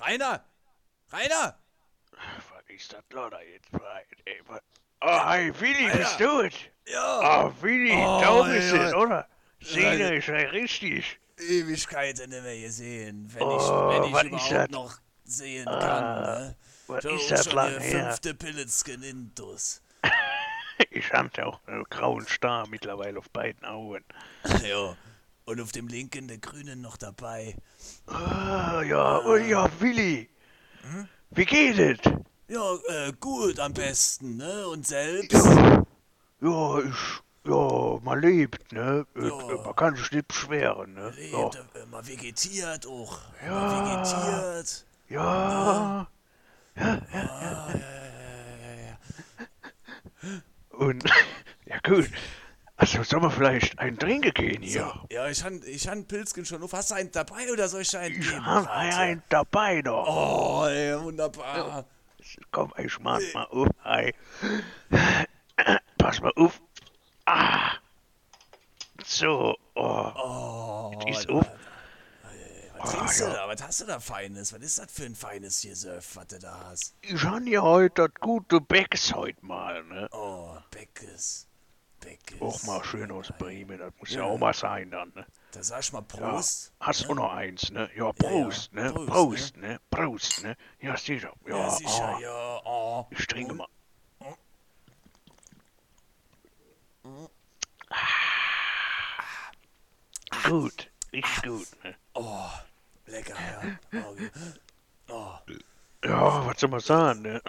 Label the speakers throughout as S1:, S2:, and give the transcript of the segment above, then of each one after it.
S1: Rainer! Rainer!
S2: Was ist das da jetzt? Was- Oh, hey, Willi, bist du es?
S1: Ja!
S2: Oh, Willi,
S1: Oh,
S2: da bist du, oder?
S1: Ja.
S2: ist ja richtig.
S1: Ewigkeiten nicht mehr gesehen, wenn ich,
S2: Oh,
S1: wenn ich
S2: was ist
S1: überhaupt noch sehen
S2: Ah,
S1: kann. Ne?
S2: Was
S1: So,
S2: ist das
S1: schon
S2: lang
S1: der
S2: her?
S1: fünfte Pilletskin Intus.
S2: Ich hab ja auch einen grauen Star mittlerweile auf beiden Augen.
S1: ja. Und auf dem linken der Grünen noch dabei.
S2: Ah, ja, oh ja, Willi. Wie geht es?
S1: Ja, äh, gut am besten, ne? Und selbst?
S2: Ja, ja, ich, ja, man lebt, ne? Äh,
S1: Ja.
S2: Man kann sich nicht beschweren, ne? Ja,
S1: Lebt, äh, man vegetiert auch.
S2: Ja.
S1: Man vegetiert.
S2: ja.
S1: Ja, ja, ja, ja.
S2: Und, ja gut. Also, sollen wir vielleicht einen trinken gehen hier?
S1: Ja, ich han, ich han Pilzken schon auf. Hast du einen dabei oder soll ich einen
S2: Ich hab
S1: ja?
S2: einen dabei doch.
S1: Oh, ey, wunderbar.
S2: Komm, ich mach mal auf. Hi. Pass mal auf. Ah. So. Oh.
S1: Oh,
S2: Die ist auf.
S1: Was trinkst du
S2: ja.
S1: da? Was hast du da Feines? Was ist das für ein feines hier, Surf, was du da hast?
S2: Ich han ja heute das gute Becks heute mal, ne?
S1: Oh, Beckes. Beckes.
S2: Auch mal schön aus Bremen. Das muss ja,
S1: Ja.
S2: auch mal sein dann, ne?
S1: Da sag ich mal
S2: Ja.
S1: Prost.
S2: Hast du
S1: ne?
S2: noch eins, ne? Ja,
S1: ja.
S2: Prost, ne?
S1: Prost,
S2: Prost, ne? Prost, ne? Ja, sicher. Ja,
S1: Ja, sicher,
S2: ah.
S1: ja. Oh.
S2: Ich trinke mal. Gut, richtig gut, ne?
S1: Oh, lecker, ja. Okay. Oh.
S2: Ja, was soll man sagen, ne?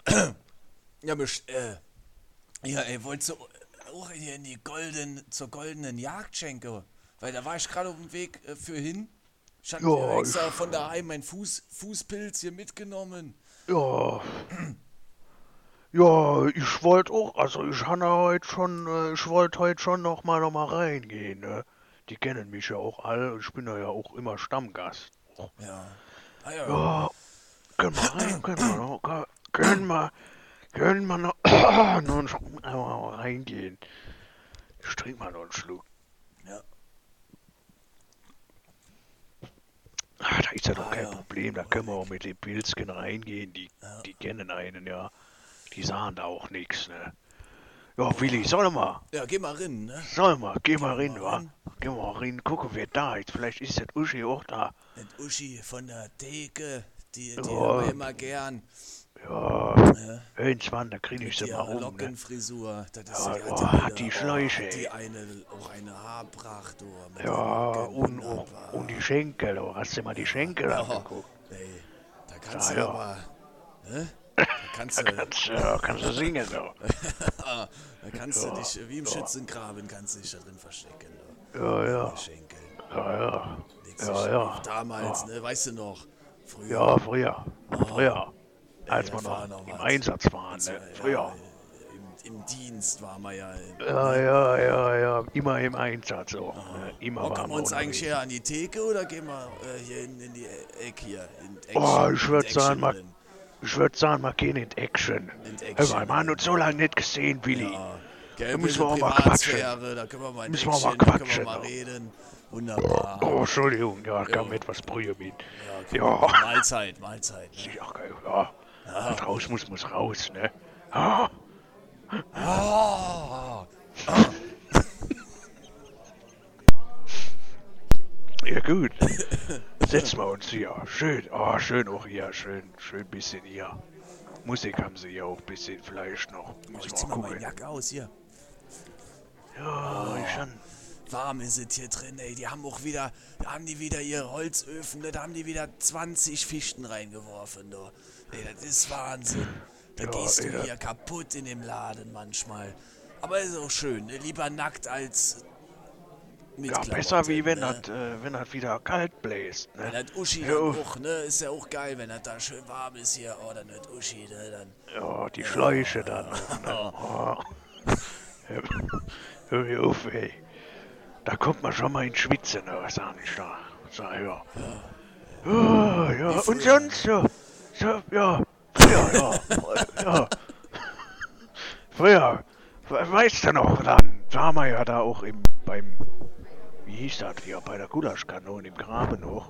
S1: Ja, mich, äh, ja, ey, wolltest du auch hier in die golden, zur goldenen Jagdschenke? Weil da war ich gerade auf dem Weg äh, für hin. Ich hatte
S2: Ja,
S1: extra von daheim meinen Fuß, Fußpilz hier mitgenommen.
S2: Ja. Ja, ich wollte auch, also ich habe heute schon, äh, ich wollte heute schon noch mal, noch mal reingehen, ne? Die kennen mich ja auch alle, ich bin ja auch immer Stammgast.
S1: Ja. Ah, ja.
S2: Ja, können wir rein, können wir noch, können- wir, können wir noch, noch einen Schluck reingehen. Ich trinke mal noch einen Schluck.
S1: Ja.
S2: Ah, da ist ja doch
S1: Ah,
S2: kein
S1: ja.
S2: Problem, da können wir auch mit den Pilzken reingehen, die, die kennen einen, ja. Die sahen da auch nichts, ne? Ja, Willi, soll mal,
S1: Ja, geh mal rein, ne?
S2: soll mal, geh mal rein,
S1: mal
S2: wa? Geh mal rein, gucken, wer da ist. Vielleicht ist das Uschi auch da.
S1: Mit Uschi von der Theke, die, die
S2: Ja.
S1: haben wir immer gern.
S2: Ja,
S1: Ne?
S2: irgendwann, da kriege ich sie mal rum, ne?
S1: Lockenfrisur. Das ist,
S2: Ja,
S1: die,
S2: oh,
S1: hat
S2: die Schläuche,
S1: hat die eine, auch eine Haarpracht, oh, mit
S2: Ja, und, und, und die Schenkel, oh, hast du mal die Schenkel
S1: Ja.
S2: angeguckt?
S1: Ey, da kannst
S2: Ja,
S1: du
S2: ja.
S1: aber, ne? Da kannst du,
S2: Da kannst, ja, kannst du singen, so.
S1: da kannst
S2: Ja,
S1: du dich, wie im
S2: ja.
S1: Schützengraben, kannst du dich da drin verstecken. Du.
S2: Ja, ja, ja, ja. Ja, ja.
S1: Damals,
S2: Ja.
S1: ne? Weißt du noch? Früher.
S2: Ja, früher. Früher. Als
S1: da
S2: wir noch
S1: noch
S2: im. Einsatz waren, ne? Früher.
S1: Im, Im Dienst waren wir ja.
S2: Ja, ja, ja, ja. Immer im Einsatz, so. ne? Immer
S1: kommen wir uns eigentlich
S2: unterwegs.
S1: her? An die Theke oder gehen wir äh, hier in, in die Ecke hier? In
S2: Oh,
S1: Action-
S2: ich würd
S1: in
S2: sagen, mal-? Ich würde sagen, wir gehen in Action.
S1: In
S2: Hör
S1: Action.
S2: mal, wir haben uns so lange nicht gesehen, Willi.
S1: Ja,
S2: Da müssen wir auch mal
S1: Privatsphäre, da können wir mal
S2: Müssen wir auch mal
S1: Action, da können wir
S2: quatschen,
S1: mal
S2: ja.
S1: reden. Wunderbar.
S2: Oh, Entschuldigung, ja, kam
S1: Ja.
S2: etwas Brühe mit.
S1: Ja,
S2: Ja.
S1: Mahlzeit, Mahlzeit. Ne?
S2: Ja, geil, ja. Was raus muss, muss raus, ne? Ja,
S1: Ah,
S2: ja gut. Setzen wir uns hier. Schön, oh, schön auch hier, schön, schön bisschen hier. Musik haben sie ja auch ein bisschen vielleicht noch. Muss
S1: ich zieh mal meine
S2: gucken.
S1: Jacke aus hier.
S2: Ja, ich schon.
S1: Warm ist es hier drin, ey. Die haben auch wieder, da haben die wieder ihre Holzöfen, ne? da haben die wieder 20 Fichten reingeworfen, du. Ey, das ist Wahnsinn. Da
S2: Ja,
S1: gehst du
S2: ey, da-
S1: hier kaputt in dem Laden manchmal. Aber ist auch schön, ne? lieber nackt als
S2: Ja,
S1: Klamotten,
S2: besser wie wenn
S1: ne?
S2: das, äh, wenn das wieder kalt bläst,
S1: Wenn
S2: ne?
S1: das Uschi
S2: Ja,
S1: dann auch, ne? Ist ja auch geil, wenn das da schön warm ist hier. Oh, dann wird Uschi, ne? Dann.
S2: Ja, die Schläuche dann auch, ne? Oh. Hör mir auf, ey. Da kommt man schon mal in Schwitzen, ne? sag ich da. Sag, ja. Ja, ja, und sonst, ja. So, ja. Früher, ja. ja. Früher, we- weißt du noch, dann waren wir ja da auch im, beim, wie hieß das hier, bei der Gulaschkanone im Graben noch?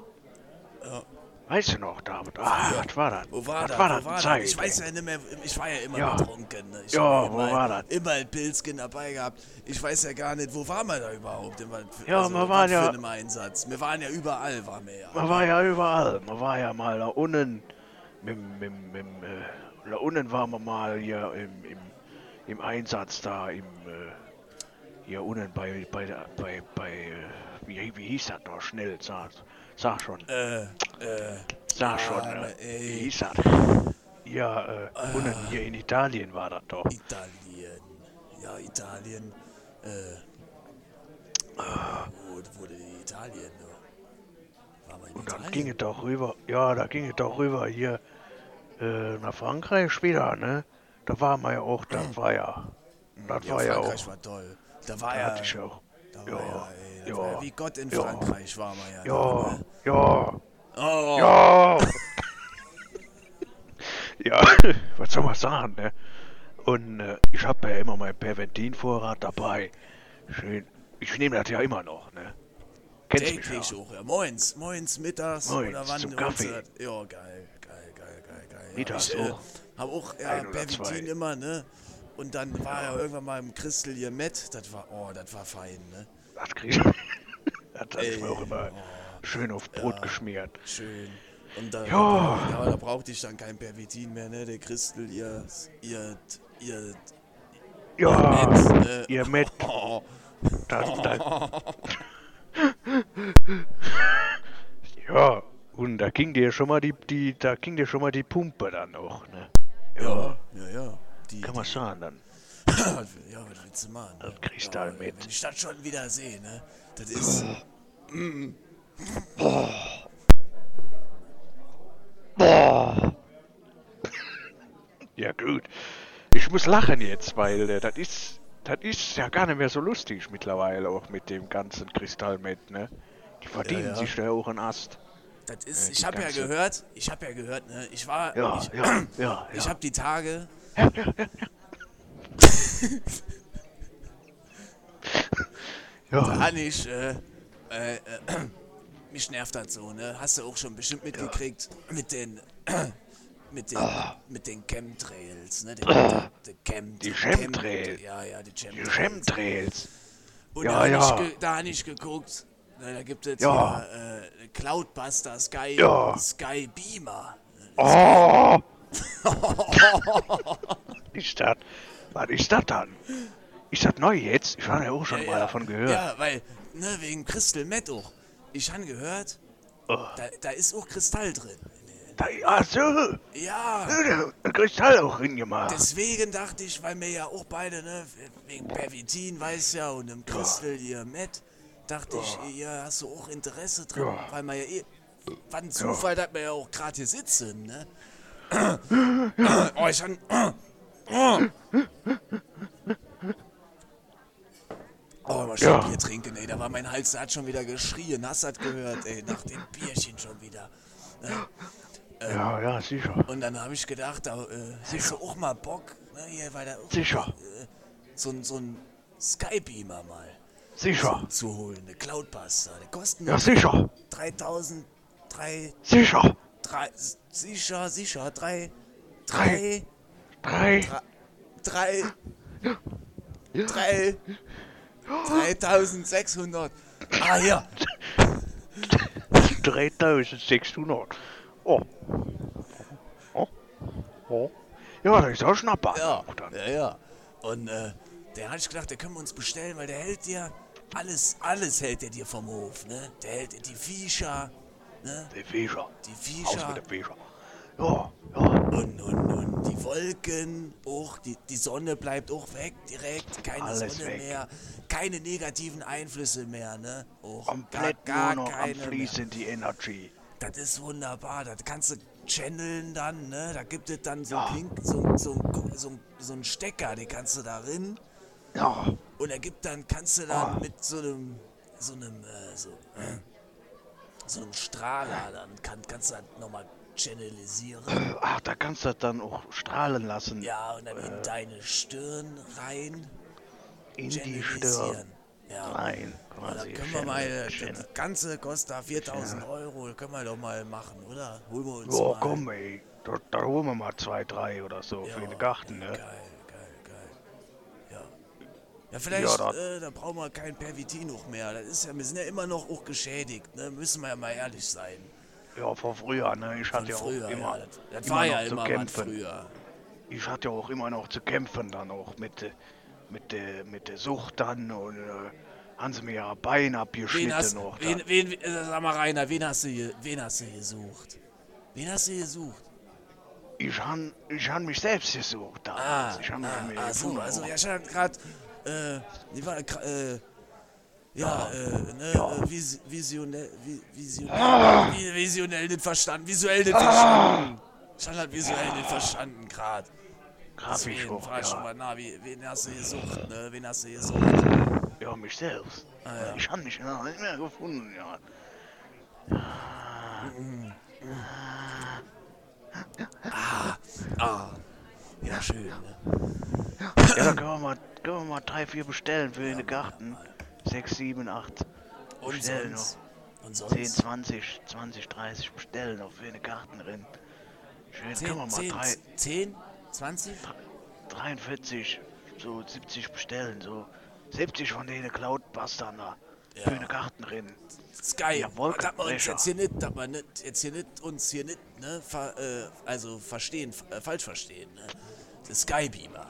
S1: Ja.
S2: Weißt du noch, David? Ah, was war das?
S1: Wo war
S2: was
S1: das?
S2: war
S1: Wo
S2: das?
S1: war das?
S2: Zeit,
S1: Ich weiß ja nicht mehr, ich war ja immer
S2: Ja.
S1: betrunken. Ne? Ich
S2: Ja, wo
S1: immer,
S2: war das?
S1: Immer ein Pilzchen dabei gehabt. Ich weiß ja gar nicht, wo waren wir da überhaupt? Für,
S2: Ja,
S1: also,
S2: waren
S1: für
S2: ja-
S1: einem Einsatz. Wir waren ja überall, waren wir ja.
S2: Man war ja überall. Man war ja mal da unten. Mit, mit, mit, äh, da unten waren wir mal hier im, im, im Einsatz da im. Äh, hier unten bei, bei, bei, bei wie, wie hieß das noch? Schnell, sag, sag schon.
S1: Äh, äh,
S2: Sag
S1: ja,
S2: schon,
S1: aber,
S2: äh, wie hieß das? Ja, äh, unten hier in Italien war das doch.
S1: Italien. Ja, Italien. Äh, wo wurde Italien? in
S2: Und dann
S1: Italien?
S2: ging es doch rüber, ja, da ging es doch rüber hier äh, nach Frankreich wieder, ne? Da war man ja auch, das war ja, das
S1: ja,
S2: war ja
S1: Frankreich
S2: auch,
S1: war toll. Da war ja,
S2: hatte ich auch,
S1: da war
S2: ja,
S1: ja,
S2: ja,
S1: war ja wie Gott in
S2: ja.
S1: Frankreich war man ja.
S2: ja,
S1: da, ne?
S2: ja,
S1: Oh,
S2: ja, ja, was soll man sagen, ne? Und äh, ich habe ja immer mein Perventinvorrat dabei. Schön, ich nehme das ja immer noch, ne? Kennst mich
S1: täglich
S2: ja.
S1: auch, ja. Moins, moins, mittags
S2: Moins,
S1: oder wann
S2: zum Kaffee.
S1: Ja, geil, geil, geil, geil, geil. Ja,
S2: Mittags
S1: ich, äh,
S2: auch.
S1: hab auch ja,
S2: zwei.
S1: immer, ne? Und dann war ja irgendwann mal im Christel hier mit. Das war, oh, das war fein, ne?
S2: Das krieg ich. Das ist mir auch immer schön auf Brot geschmiert.
S1: Schön. Und da,
S2: Ja.
S1: Ja, da brauchte ich dann kein Pervitin mehr, ne? Der Christel, ihr, ihr, ihr,
S2: Ja,
S1: Met, äh,
S2: ihr mit,
S1: oh,
S2: das, das. Ja, und da ging dir schon mal die, die, da ging dir schon mal die Pumpe dann auch, ne?
S1: ja, ja, ja. Die,
S2: Kann man sagen dann.
S1: ja, was willst du machen? Ne?
S2: Das kriegst du halt
S1: Ja,
S2: mit.
S1: Wenn ich das schon wieder sehe, ne? Das ist.
S2: Ja gut. Ich muss lachen jetzt, weil äh, das ist, das ist ja gar nicht mehr so lustig mittlerweile auch mit dem ganzen Kristallmet, ne? Die verdienen
S1: ja.
S2: sich da auch einen Ast.
S1: Das ist,
S2: Äh,
S1: ich habe ja gehört, ich habe ja gehört, ne, ich war,
S2: Ja,
S1: ich,
S2: ja, ja,
S1: ich
S2: ja.
S1: habe die Tage,
S2: Ja,
S1: da ich, äh, äh, äh, mich nervt das so, ne, hast du auch schon bestimmt mitgekriegt, mit den, mit den, mit den Chemtrails, ne, den, den, den Chem,
S2: Die
S1: Chem-
S2: Chemtrails.
S1: ja, ja, die
S2: die
S1: Chemtrails.
S2: Chemtrails.
S1: Und
S2: Ja,
S1: da,
S2: ja.
S1: Hab ich da habe ich geguckt, ne, da gibt es
S2: Ja.
S1: ja. äh, Cloudbuster Sky,
S2: Ja.
S1: Sky Beamer.
S2: Oh! Ist das? Was ist das dann? Ist das neu jetzt? Ich habe ja auch schon mal davon gehört.
S1: Ja, weil, ne, wegen Crystal Meth auch. Ich habe gehört,
S2: Oh.
S1: da, da ist auch Kristall drin.
S2: Da, ach so,
S1: Ja,
S2: der Kristall auch hingemacht.
S1: deswegen dachte ich, weil wir ja auch beide, ne, wegen Pervitin, weiß ja, und im Crystal hier Meth, dachte ich, ja, hast du auch Interesse dran,
S2: Ja.
S1: weil man ja eh, war ein Zufall, dass wir ja auch gerade hier sitzen, ne? Oh, ich han, Oh, mal
S2: Ja.
S1: schön Bier trinken, ey. Da war mein Hals, der hat schon wieder geschrien. Hast das gehört, ey, nach dem Bierchen schon wieder.
S2: Ja, ja, sicher.
S1: Und dann habe ich gedacht, da äh, hast du auch mal Bock, ne, hier, weil da
S2: Sicher.
S1: äh, so, ein- so ein Skybeamer mal
S2: Sicher.
S1: zu holen, eine Cloudbuster. Der kostet
S2: Ja, sicher.
S1: 3000, 3,
S2: Sicher.
S1: 3, sicher, sicher, 3,
S2: Drei.
S1: 3,
S2: Drei.
S1: 3, 3, 3600. Ah, hier.
S2: 3600. Oh. Oh. Oh. Ja, das ist auch Schnapper.
S1: Ja,
S2: Dann.
S1: ja, ja. Und äh, der hatte ich gedacht, der können wir uns bestellen, weil der hält dir alles, alles hält der dir vom Hof, ne? Der hält dir die Viecher, ne?
S2: Der Fischer.
S1: Die
S2: Aus
S1: Viecher
S2: mit dem Fischer. Ja, ja.
S1: und, und, und die Wolken, auch die, die Sonne bleibt auch weg direkt, keine
S2: Alles
S1: Sonne
S2: weg.
S1: mehr, keine negativen Einflüsse mehr, ne? Auch
S2: Komplett
S1: gar,
S2: nur
S1: gar
S2: noch am. Fließen, die Energy.
S1: Das ist wunderbar, das kannst du channeln dann, ne? Da gibt es dann so,
S2: Ja.
S1: Klink, so, so, so, so einen Stecker, den kannst du da rein.
S2: Ja.
S1: Und er gibt dann, kannst du dann
S2: Ah.
S1: mit so einem, so einem, äh, so, äh, so einem Strahler, dann kann, kannst du halt nochmal channelisieren.
S2: Ach, da kannst du das dann auch strahlen lassen.
S1: Ja, und dann in deine Stirn rein
S2: In die. Stirn.
S1: Ja.
S2: Rein,
S1: Ja,
S2: quasi.
S1: dann können wir mal, äh, das ganze kostet da 4000 Euro, das können wir doch mal machen, oder? Holen wir uns
S2: Ja,
S1: mal.
S2: komm, ey. Da, da holen wir mal zwei, drei oder so
S1: Ja,
S2: für den Garten, ne?
S1: Geil. Ja. Ja, vielleicht,
S2: Ja,
S1: äh, da brauchen wir kein Pervitin noch mehr. Das ist ja, wir sind ja immer noch auch geschädigt, ne? Müssen wir ja mal ehrlich sein.
S2: Ja, von früher, ne? Ich
S1: Von
S2: hatte ja
S1: früher,
S2: auch immer,
S1: ja. Das, das
S2: immer
S1: war
S2: noch
S1: ja
S2: zu
S1: immer
S2: kämpfen.
S1: früher.
S2: Ich hatte ja auch immer noch zu kämpfen dann auch mit, mit, der mit der Sucht dann und äh, haben sie mir ja Bein
S1: Wen
S2: abgeschnitten
S1: hast,
S2: noch.
S1: wen, wen, äh, sag mal, Rainer, wen hast, du, wen hast du gesucht? Wen hast du gesucht?
S2: Ich han, ich han mich selbst gesucht
S1: Ah,
S2: damals. ich han mich
S1: ah, ah so, also ich hatte gerade, äh, die war, äh, ja, äh, ne,
S2: Ja.
S1: äh, vis visionell, vi visionell, vi visionell nicht verstanden, visuell nicht verstanden. Ich hatte halt visuell nicht verstanden gerade.
S2: Graf ich
S1: Deswegen
S2: auch,
S1: frag ich schon
S2: ja.
S1: mal, na, wie, wen hast du gesucht, ne, wen hast du gesucht?
S2: ja, mich selbst.
S1: Ah, ja.
S2: Ich han mich ja nicht mehr gefunden, ja.
S1: Ah, ja, schön, ne?
S2: Ja, dann können wir mal, können wir mal drei, vier bestellen für den Garten. Sechs, sieben, acht.
S1: Und
S2: Bestellen
S1: sonst? Und
S2: 10,
S1: sonst?
S2: 20, 20, 30 bestellen noch für den Garten drin. Schön, können wir
S1: 10,
S2: mal
S1: 10,
S2: drei,
S1: 10, 20?
S2: 43, so 70 bestellen, so 70 von denen Cloud-Bustern da.
S1: Ja.
S2: Für den Garten drin.
S1: Sky,
S2: Ja,
S1: dass wir uns jetzt hier nicht, dass wir nicht, jetzt hier nicht uns hier nicht, ne, ver, äh, also verstehen, äh, falsch verstehen, ne? Der Sky Beamer.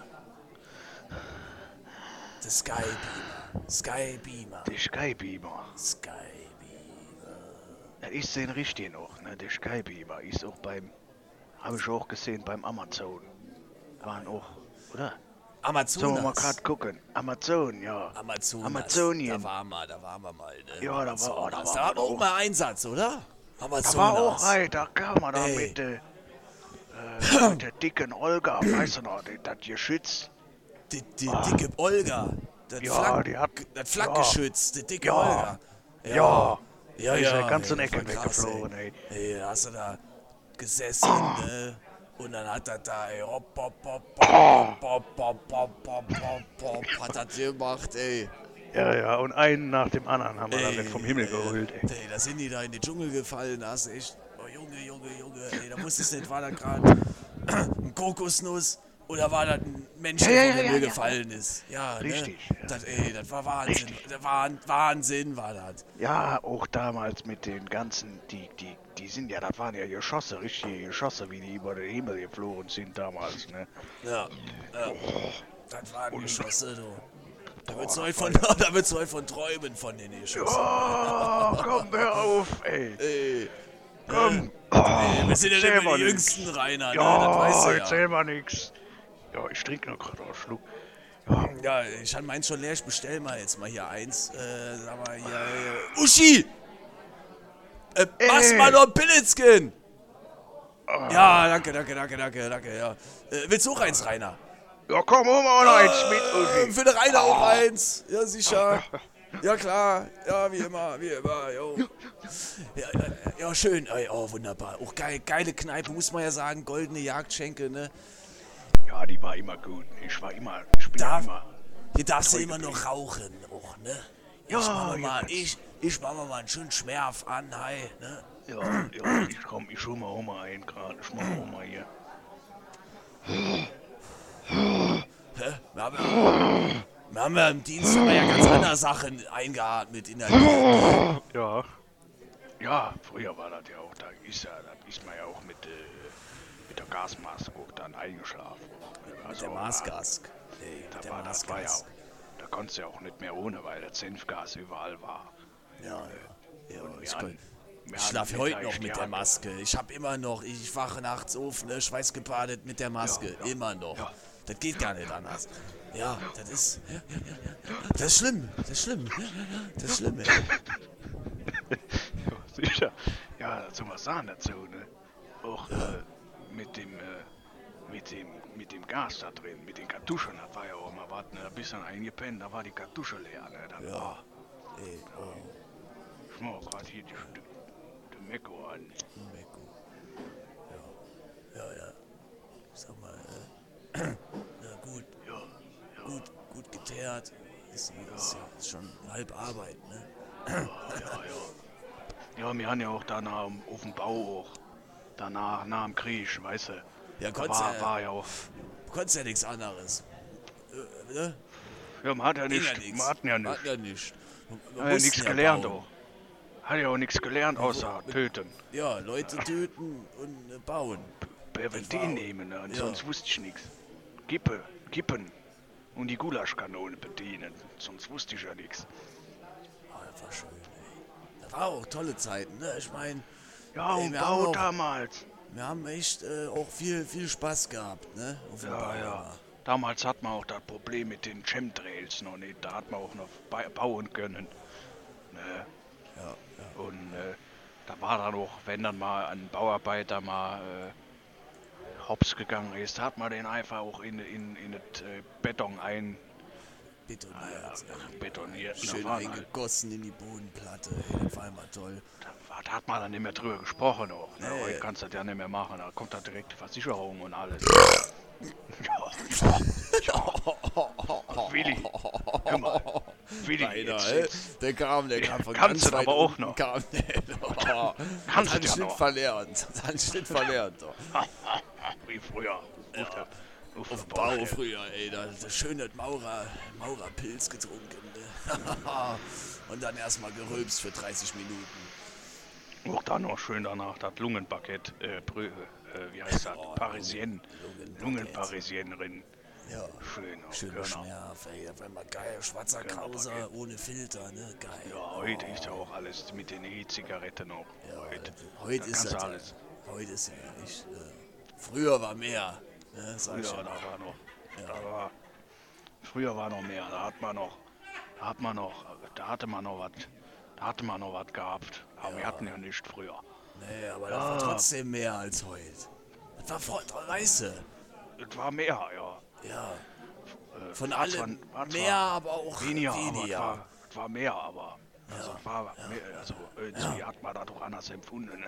S1: Der Sky Beamer. Sky Beamer.
S2: Der Skybeamer.
S1: Sky Beamer.
S2: Ja, ich sehe ihn richtig noch, ne? Der Skybeamer ist auch beim, habe ich auch gesehen beim Amazon. Waren auch, oder? Sollen wir mal gerade gucken. Amazon, ja.
S1: Amazonas.
S2: Amazonien.
S1: Da waren wir, da waren wir mal, ne?
S2: Ja, da war- oh, da war
S1: Da war auch mal Einsatz, oder? Amazonas.
S2: Da war auch rein, da kam man da mit, äh, äh, mit der dicken Olga, weißt du noch, die, das geschützt.
S1: Die, die dicke Olga. Das,
S2: Ja,
S1: Flak,
S2: die hat-
S1: das Flakgeschütz, die dicke
S2: Ja.
S1: Olga.
S2: Ja.
S1: Ja,
S2: Die ist
S1: ja.
S2: ja ganz in
S1: ey,
S2: Ecke
S1: voll krass,
S2: weggeflogen, ey.
S1: Ey, hast du da gesessen, ne? Und dann hat er da, ey, hopp, hopp, hopp, hopp, hopp, hopp, hopp, hopp, hopp, hopp, hat das gemacht, ey.
S2: Ja, ja, und einen nach dem anderen haben wir dann
S1: Ey,
S2: nicht vom Himmel
S1: ey,
S2: geholt, ey.
S1: Ey, da sind die da in den Dschungel gefallen, da hast du echt, oh Junge, Junge, Junge, ey, da wusstest du nicht, war da gerade ein Kokosnuss oder war das ein Mensch,
S2: Ja,
S1: der
S2: ja,
S1: von der
S2: ja,
S1: gefallen ist? Ja,
S2: Richtig,
S1: Ne? Das, ey, das war Wahnsinn, das war Wahnsinn war das.
S2: Ja, auch damals mit den ganzen, die, die, die sind ja, das waren ja Geschosse, richtige Geschosse, wie die über den Himmel geflogen sind damals, ne?
S1: Ja, ja. Das waren Geschosse, du. Da wird's heute von, da wird's von träumen von den Geschossen.
S2: Oh, komm, hör auf, ey.
S1: Ey,
S2: Komm.
S1: ey, wir sind ja nicht mehr die. Jüngsten, Rainer, ne?
S2: Ja,
S1: Das weißt du ja.
S2: erzähl mal nix. Ja, ich trinke noch gerade einen Schluck.
S1: Ja, ich hatte meins schon leer, ich bestell mal jetzt mal hier eins. Äh, sag mal hier. Äh, Uschi! Äh,
S2: Ey.
S1: mal noch ein Pilitzkin! Ja, danke, danke, danke, danke, danke, ja. Äh, willst du auch eins, Rainer?
S2: Ja, komm, hol mal noch eins mit,
S1: Äh,
S2: Uschi.
S1: für den Rainer auch eins. Ja, sicher. Ja, klar. Ja, wie immer, wie immer, jo. Ja, ja, ja schön. Ey, Oh, wunderbar. Auch geil, geile Kneipe, muss man ja sagen. Goldene Jagdschenke, ne?
S2: Ja, die war immer gut. Ich war immer, ich bin
S1: Darf-
S2: immer.
S1: Hier darfst du immer noch rauchen, auch, ne?
S2: Ja,
S1: ich mach
S2: ja,
S1: mal,
S2: kannst-
S1: ich, ich mach mal einen schönen Schmerf an, hi, ne?
S2: Ja, ja, ich komm, ich hol mal auch mal ein gerade. Ich mach auch mal hier.
S1: Hä? Wir haben ja, haben ja im Dienst haben wir ja ganz andere Sachen eingeatmet in der.
S2: Ja. Ja, früher war das ja auch, da ist ja, da ist man ja auch mit, äh, mit der Gasmaske auch dann eingeschlafen. Also,
S1: Der Maßgask. Ey,
S2: Da
S1: der
S2: war, das war ja auch, da konntest du ja auch nicht mehr ohne, weil das Senfgas überall war.
S1: Ja, ja. ja
S2: wir
S1: ich
S2: wir
S1: ich schlafe heute noch mit der Maske. Ich hab immer noch, ich wache nachts auf, ne, schweißgebadet mit der Maske.
S2: Ja, ja.
S1: Immer noch.
S2: Ja.
S1: Das geht gar nicht anders. Ja, das ist. Ja, ja, ja, ja. Das ist schlimm. Das ist schlimm. Das ist schlimm, ey.
S2: Ja, sicher. Ja, man sagen dazu, ne? Auch äh, mit dem, äh, mit dem, mit dem Gas da drin, mit den Kartuschen, das war ja auch mal was, ne? Da bist du dann eingepennt, da war die Kartusche leer, ne? Dann,
S1: Ja.
S2: oh,
S1: Ey, oh,
S2: ich mach grad hier die, die, die Mekko an.
S1: Meko. Ja. Ja, ja. Sag mal, äh, gut, gut, geteert. Ist, ist ja schon halb Arbeit, ne?
S2: Ja, ja. Ja, wir haben ja auch danach auf dem Bau auch. Danach, nach dem Krieg, weißt du.
S1: Ja, konntest
S2: war,
S1: ja,
S2: war ja auch.
S1: konntest ja nichts anderes. Äh, ne?
S2: Ja, man hat ja
S1: nichts.
S2: man hat ja
S1: Man
S2: nicht.
S1: hat ja
S2: nichts gelernt
S1: bauen.
S2: auch. Hat ja auch nichts gelernt außer töten.
S1: Ja, Leute töten und äh, bauen.
S2: Präventin
S1: war-
S2: nehmen, ne? sonst wusste ich nichts. Gippe, Gippen und die Gulaschkanone bedienen, sonst wusste ich ja nichts.
S1: Ah, das war schön, ey. Das war auch tolle Zeiten, ne? Ich meine,
S2: Ja,
S1: Ey,
S2: und Bau
S1: auch-
S2: damals.
S1: wir haben echt äh, auch viel, viel Spaß gehabt, ne? Auf Bau
S2: Ja, ja.
S1: immer.
S2: Damals hat man auch das Problem mit den Chemtrails noch nicht. Da hat man auch noch bauen können. Ne?
S1: Ja, ja.
S2: Und äh, da war dann auch, wenn dann mal ein Bauarbeiter mal äh, hops gegangen ist, hat man den einfach auch in, in, in das äh, Beton ein
S1: Betoniert.
S2: äh, betoniert. Und
S1: Schön eingegossen in die Bodenplatte, ey. Das war immer toll.
S2: da, da hat man dann nicht mehr drüber gesprochen auch. Ne?
S1: Nee.
S2: Heute kannst du das ja nicht mehr machen. Da kommt da direkt die Versicherung und alles. ja, ja. Willi, hör mal. Willi,
S1: Einer,
S2: jetzt,
S1: Der kam, der kam von
S2: Kannst
S1: ganz weit
S2: aber auch noch.
S1: Kam, der, oh,
S2: ja
S1: Schnitt
S2: noch.
S1: verlernt. Einen Schnitt verlernt.
S2: Wie früher. Auf der, auf
S1: Auf Bau
S2: Baustelle.
S1: früher, ey. Da da schön das Maurer, Maurerpilz getrunken. Ne? Und dann erstmal gerülpst für 30 Minuten.
S2: Auch dann noch schön danach das Lungenpaket, äh, Brü, äh, wie heißt das?
S1: Oh,
S2: Parisienne.
S1: Lungenpaket.
S2: Lungenparisiennerin.
S1: Ja.
S2: Schön, auch
S1: Schöner
S2: Körner.
S1: Schmerf, ey. Das immer geil. Schwarzer
S2: Körner
S1: Krauser ohne Filter, ne? Geil.
S2: Ja, heute ist ja auch alles mit den E-Zigaretten auch.
S1: Ja,
S2: heute
S1: heute
S2: da
S1: ist das ja-
S2: alles.
S1: Heute ist ja nicht. Äh, früher war mehr. Ne? Sag ich
S2: Ja,
S1: ja.
S2: da war noch. Da war, früher war noch mehr. Da hat man noch, da hat man noch, da hatte man noch was, da hatte man noch was gehabt. Aber wir hatten ja nicht früher.
S1: Nee, aber das war trotzdem mehr als heute. Das war voll, weißt du.
S2: Es war mehr, ja.
S1: Ja.
S2: Äh,
S1: Von
S2: war
S1: allem
S2: war
S1: mehr, aber auch
S2: weniger,
S1: weniger.
S2: aber es war, war mehr, aber also, es war mehr, also irgendwie hat man das doch anders empfunden.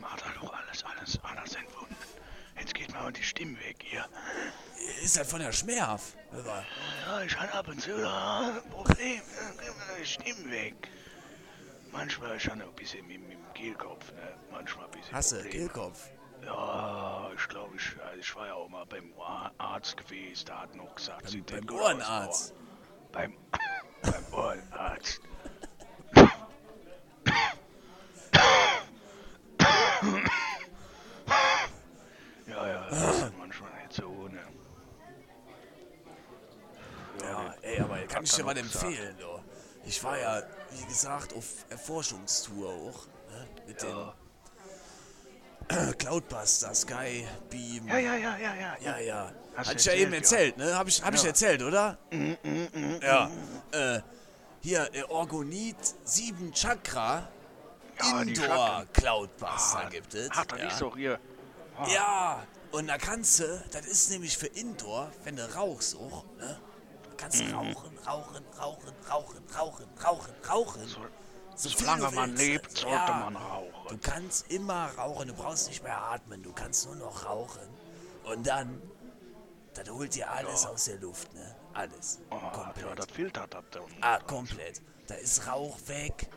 S2: Man hat doch alles, alles anders empfunden. Jetzt geht mal die Stimme weg hier.
S1: Ist das von der Schmerf? Hör
S2: Ja, ich habe ab und zu da ein Problem. Die Stimme weg. Manchmal ist schon ein bisschen mit, mit dem Kehlkopf, ne? Manchmal ein bisschen.
S1: Hast du
S2: Probleme.
S1: Kehlkopf?
S2: Ja, ich glaube, ich, ich war ja auch mal beim Arzt gewesen. Da hat noch gesagt,
S1: beim
S2: denn gut
S1: Ohrenarzt?
S2: Beim, beim Ohrenarzt. Ja, ja, das ist manchmal nicht so ohne.
S1: Ja, ey, aber kann ich dir mal empfehlen, du. Ich war ja, wie gesagt, auf Erforschungstour auch. Ne? Mit den Cloudbuster, Sky, Beam.
S2: Ja, ja, ja, ja, ja.
S1: Ja, ja.
S2: Hast
S1: Hatte ich ja eben
S2: erzählt,
S1: erzählt, ne? Hab ich, hab ich
S2: Ja.
S1: erzählt, oder? ja. Äh, hier, äh, Orgonit 7 Chakra
S2: Ja,
S1: Indoor. Cloudbuster gibt es.
S2: Das
S1: ja.
S2: ist doch hier. Ah,
S1: Ja, und da kannst du, das ist nämlich für Indoor, wenn du rauchst auch, ne? Kannst
S2: Mhm.
S1: du rauchen, rauchen, rauchen, rauchen, rauchen, rauchen, rauchen. So viel
S2: Solange
S1: du
S2: man lebt, sollte
S1: Ja.
S2: man
S1: Du
S2: rauchen.
S1: kannst immer rauchen, du brauchst nicht mehr atmen, du kannst nur noch rauchen. Und dann, das holt dir alles aus der Luft, ne? Alles.
S2: Ja,
S1: komplett.
S2: das filtert das dann.
S1: Ah, komplett. Da ist Rauch weg,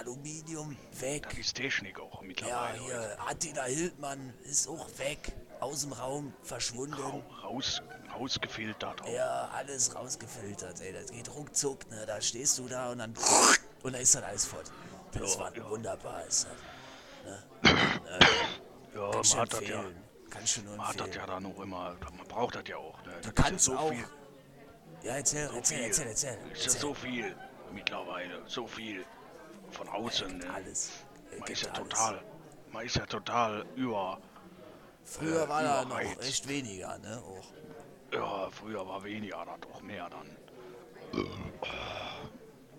S1: Aluminium weg.
S2: Das ist Technik auch
S1: Ja,
S2: mittlerweile.
S1: hier, Attila Hildmann ist auch weg, aus dem Raum verschwunden.
S2: Rau- Raus, rausgefiltert auch.
S1: Ja, alles rausgefiltert, ey, das geht ruckzuck, ne, da stehst du da und dann, und dann ist das alles fort. Das war wunderbar, ist das.
S2: Ja,
S1: Kann ich
S2: man hat das ja,
S1: empfehlen. Kann ich nur
S2: man hat das ja dann auch immer, man braucht das ja auch. Ne?
S1: Du
S2: Das
S1: kannst
S2: ja so
S1: auch,
S2: viel,
S1: ja, erzähl,
S2: so
S1: erzähl,
S2: viel.
S1: erzähl, erzähl,
S2: Ist ja
S1: erzähl.
S2: so viel mittlerweile, so viel von außen. Ne?
S1: Alles. Er
S2: Man
S1: gibt
S2: ist ja
S1: alles.
S2: total, man ist ja total über,
S1: Früher
S2: äh,
S1: war da noch echt weniger, ne, auch.
S2: ja, früher war weniger, dann doch mehr dann.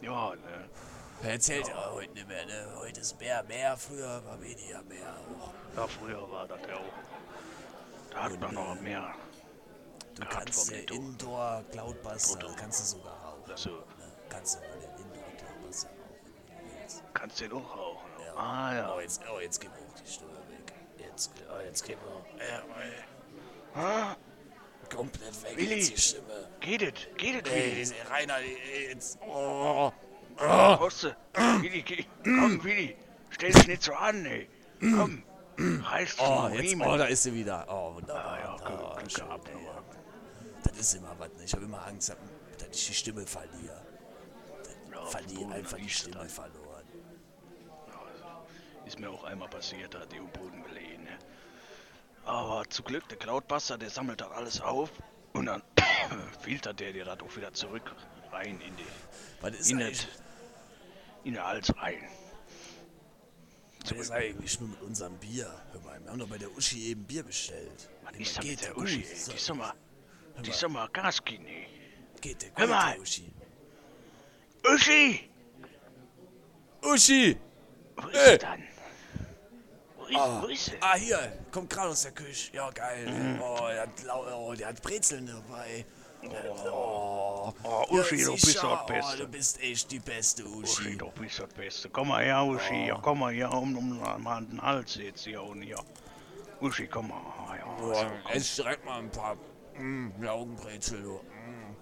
S2: Ja, ne?
S1: Er erzählt ja heute nicht mehr, ne, heute ist mehr, mehr, früher war weniger, mehr auch.
S2: Ja, früher war das ja auch. Da hat man noch mehr.
S1: Du kannst
S2: vom
S1: äh. Indoor Cloudbuster,
S2: Brutto.
S1: kannst du sogar rauchen.
S2: Also,
S1: Ne? Kannst du
S2: kannst du den auch rauchen?
S1: Ja.
S2: Ah ja.
S1: Oh, jetzt, oh, jetzt geht auch die Stimme weg. Jetzt, oh, jetzt geht mir. Ja, oh,
S2: Ah,
S1: oh, komplett weg.
S2: Willi.
S1: jetzt die Stimme.
S2: Geht es? Geht es,
S1: Ey, diese Rainer, jetzt. Oh.
S2: Hoste, Willi, geh. Komm, Willi. Stell dich nicht so an, ey. Komm. Reiß dich
S1: Oh, jetzt,
S2: Riemen.
S1: oh, da ist sie wieder. Oh, wunderbar.
S2: Ah, ja,
S1: oh,
S2: Glück gehabt.
S1: Das ist immer was. ne? Ich habe immer Angst, dass ich die Stimme verliere.
S2: Ja,
S1: Verliere einfach die Stimme verloren.
S2: Ist mir auch einmal passiert, da hat die im Boden gelegen. Ne? Aber zu Glück, der Cloudbuster, der sammelt das alles auf und dann filtert der dir das auch wieder zurück rein in die in, das, in den Hals rein.
S1: was ist eigentlich nur mit unserem Bier? Hör mal, wir haben doch bei der Uschi eben Bier bestellt.
S2: Ist da
S1: geht
S2: mit der
S1: gut.
S2: Uschi?
S1: So,
S2: Die ist doch mal, die
S1: mal.
S2: ist doch mal Gaskin, ey.
S1: geht der
S2: Hör
S1: gut,
S2: mal.
S1: Uschi.
S2: Uschi!
S1: Uschi!
S2: Wo ist
S1: Ey.
S2: sie dann?
S1: Ah,
S2: wo ist
S1: ah, hier, kommt gerade aus der Küche. Ja, geil. Oh, der hat, oh, der hat Brezeln dabei. Oh,
S2: Oh, Uschi,
S1: ja,
S2: du bist
S1: sicher.
S2: doch
S1: Oh,
S2: Beste.
S1: du bist echt die beste
S2: Uschi,
S1: Uschi.
S2: du bist das Beste. Komm mal her, Uschi.
S1: Oh.
S2: Ja, komm mal her, um, um mal den Hals jetzt hier und hier. Uschi, komm mal. Ja,
S1: Boah,
S2: so, komm.
S1: ess direkt mal ein paar mm, Laugenbrezel. Du. Mm,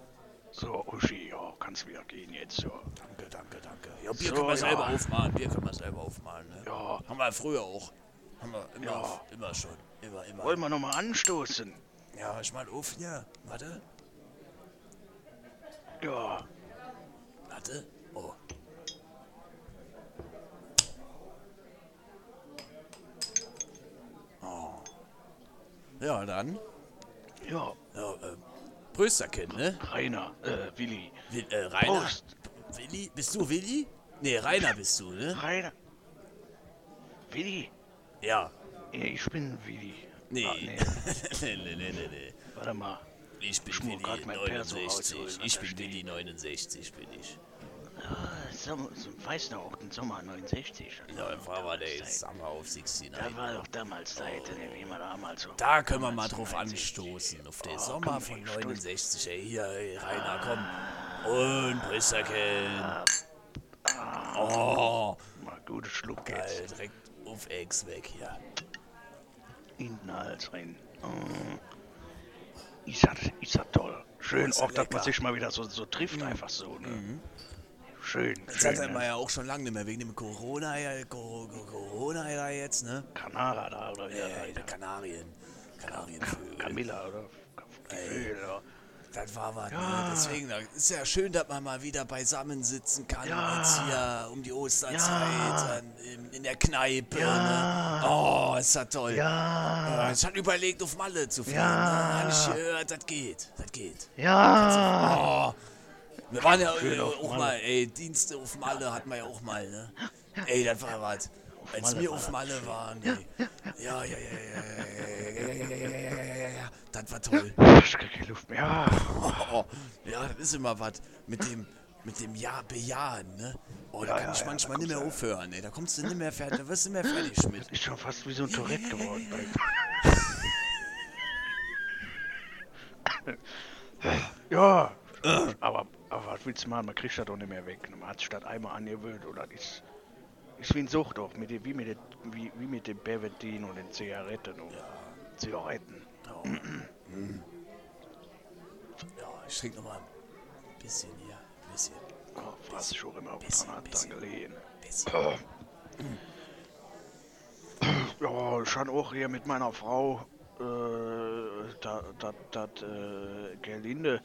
S2: so, Uschi, ja, kannst wieder gehen jetzt. So.
S1: danke, danke, danke. Ja, Bier
S2: So,
S1: können wir
S2: ja.
S1: selber aufmalen. Bier können wir selber aufmalen. Ne?
S2: Ja.
S1: Haben wir früher auch. Haben wir immer,
S2: Ja.
S1: immer schon. Immer, immer.
S2: Wollen wir nochmal anstoßen?
S1: Ja, ich mal auf hier. Warte,
S2: Ja.
S1: warte. Oh. Oh. Ja, dann.
S2: Ja,
S1: Ja, äh, Prösterkind, ne?
S2: Rainer, äh, Willi.
S1: Will, äh, Rainer?
S2: Prost.
S1: Willi? Bist du Willi? Nee, Rainer bist du, ne?
S2: Rainer. Willi.
S1: Ja.
S2: Ja, ich bin Willi.
S1: Nee.
S2: Ah, nee.
S1: nee, nee, nee, nee, nee.
S2: Warte mal.
S1: Ich bin
S2: Ich muss
S1: Willi
S2: grad mein Perso
S1: 69.
S2: rausholen, was
S1: Ich bin
S2: steht.
S1: Willi 69, bin ich.
S2: Ah, Sommer, so, weißt du auch, den Sommer 69.
S1: Ja, dann fahren wir
S2: Damals
S1: der
S2: Zeit.
S1: Summer auf 69.
S2: Da war doch damals Zeit, ne, wie man damals so.
S1: Da können wir mal drauf
S2: 69.
S1: anstoßen. Auf den
S2: Oh,
S1: Sommer
S2: komm,
S1: von
S2: ich stoß.
S1: 69. Ey, hier, ey, Rainer, komm. Und Prösterkind. Oh,
S2: Mal gutes Schluck
S1: geil.
S2: jetzt.
S1: Direkt auf Ex weg hier.
S2: In den Hals rein. Oh. Ist das, ist das toll. Schön
S1: Ist
S2: auch, dass man.
S1: Mhm.
S2: sich mal wieder so, so trifft, einfach so. Ne? Schön,
S1: Das
S2: schön.
S1: hat man
S2: Ne?
S1: ja auch schon lange nicht mehr wegen dem Corona, ja, Co- Co- Corona ja jetzt, ne?
S2: Kanara da oder
S1: Ja,
S2: der
S1: ja, der Kanarien. Kanarienvögel.
S2: Camilla oder Gefühl, ja.
S1: Das war was,
S2: Ja.
S1: ne? Deswegen da ist ja schön, dass man mal wieder beisammen sitzen kann.
S2: Ja.
S1: Jetzt hier um die Osterzeit,
S2: Ja.
S1: in, in der Kneipe.
S2: Ja.
S1: Ne? Oh, ist das toll.
S2: Ja,
S1: Ja, Ich hatte überlegt, auf Malle zu fliegen.
S2: Ja.
S1: Ne? Hab ich gehört, das geht. Das geht.
S2: ja.
S1: Oh. Wir waren ja
S2: Schön
S1: äh, auch mal, ey, Dienste auf Malle hatten wir ja auch mal, ne? Ey, das war was. Als
S2: Malle
S1: wir auf
S2: das
S1: Malle waren, ey. Ja, ja, ja, ja, ja, ja, ja, ja, ja, ja, ja, ja, ja, ja. Das war toll.
S2: Ich krieg keine Luft mehr. Ja.
S1: Oh, ja, das ist immer was mit dem, mit dem Ja bejahen, ne? Oh, da
S2: Ja,
S1: kann
S2: ja,
S1: ich
S2: ja,
S1: manchmal nicht mehr aufhören, ey. Da kommst du nicht mehr fertig, da wirst du nicht mehr fertig mit.
S2: Ist schon fast wie so ein Tourette geworden. ja, aber, aber was willst du machen? Man kriegt das doch nicht mehr weg. Man hat sich das einmal angewöhnt oder das ist, ist wie ein Sucht doch. Mit dem, wie, mit dem, wie, wie mit dem Bevetin und den Zigaretten und Zigaretten.
S1: Oh. Mm. Ja, ich trinke noch mal ein bisschen hier, ein bisschen,
S2: Oh, was schon immer
S1: Bisschen,
S2: dran hat dann
S1: bisschen.
S2: gelegen.
S1: bisschen.
S2: Ja, schon auch hier mit meiner Frau, äh, da, da, da, äh, Gerlinde,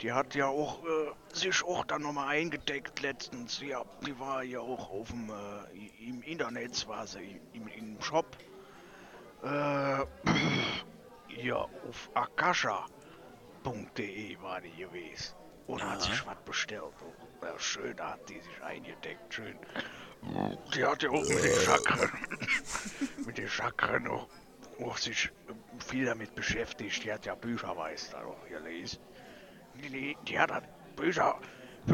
S2: die hat ja auch äh, sich auch dann nochmal eingedeckt letztens. Ja, die war ja auch auf dem, äh, im Internet, war sie im, im Shop. Äh, ja, auf akasha.de war die gewesen. Und hat sich was bestellt. auch. Ja, schön, da hat die sich eingedeckt, schön. Die hat ja auch mit den Chakren, mit den Chakren auch, auch sich viel damit beschäftigt. Die hat ja Bücherweiß da auch gelesen. Die, die, die hat das Bücher, die,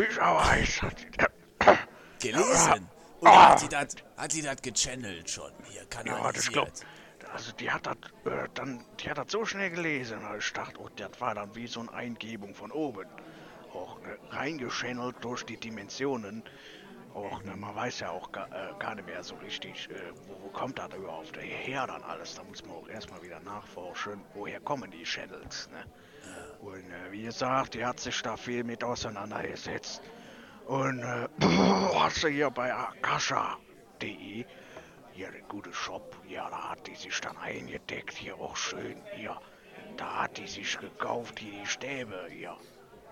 S1: Gelesen? Oder das, hat die das gechannelt schon? Hier,
S2: Ja,
S1: kanalisiert.
S2: das glaubt. Also die hat das äh, dann, die hat das so schnell gelesen, und ich dachte, oh, das war dann wie so eine Eingebung von oben. Auch äh, reingeschannelt durch die Dimensionen. auch, ne, man weiß ja auch gar, äh, gar nicht mehr so richtig, äh, wo, wo kommt das überhaupt her dann alles? Da muss man auch erstmal wieder nachforschen, woher kommen die Shadows, ne? Und äh, wie gesagt, die hat sich da viel mit auseinandergesetzt. Und äh, hast du hier bei akasha.de, hier der gute Shop, ja, da hat die sich dann eingedeckt, hier auch schön, hier. Da hat die sich gekauft, hier die Stäbe, hier.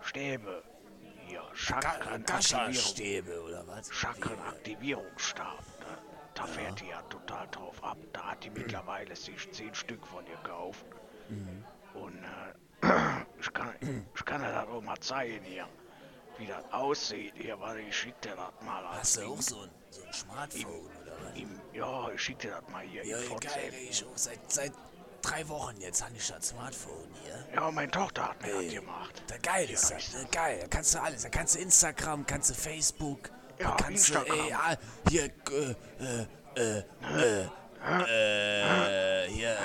S2: Stäbe, hier, Chakrenaktivierung.
S1: Oder was?
S2: Chakrenaktivierungsstab. Ne? Da fährt die ja total drauf ab. Da hat die mittlerweile sich zehn Stück von ihr gekauft. Und äh, ich, kann, ich kann dir das auch mal zeigen hier, wie das aussieht. Hier, warte, ich schick dir das mal
S1: Hast du auch so ein, so ein Smartphone
S2: Im, ja, ich schick dir das mal hier
S1: Ja, geil, ich auch seit, seit drei Wochen jetzt habe ich das Smartphone hier.
S2: Ja, meine Tochter hat mir
S1: Ey,
S2: das gemacht.
S1: Da geil ist
S2: Ja,
S1: das, ne? geil. Da kannst du alles. Da kannst du Instagram, kannst du Facebook,
S2: Ja,
S1: da kannst du,
S2: Instagram.
S1: ey, ah, hier, äh, äh, äh, äh, äh, hier,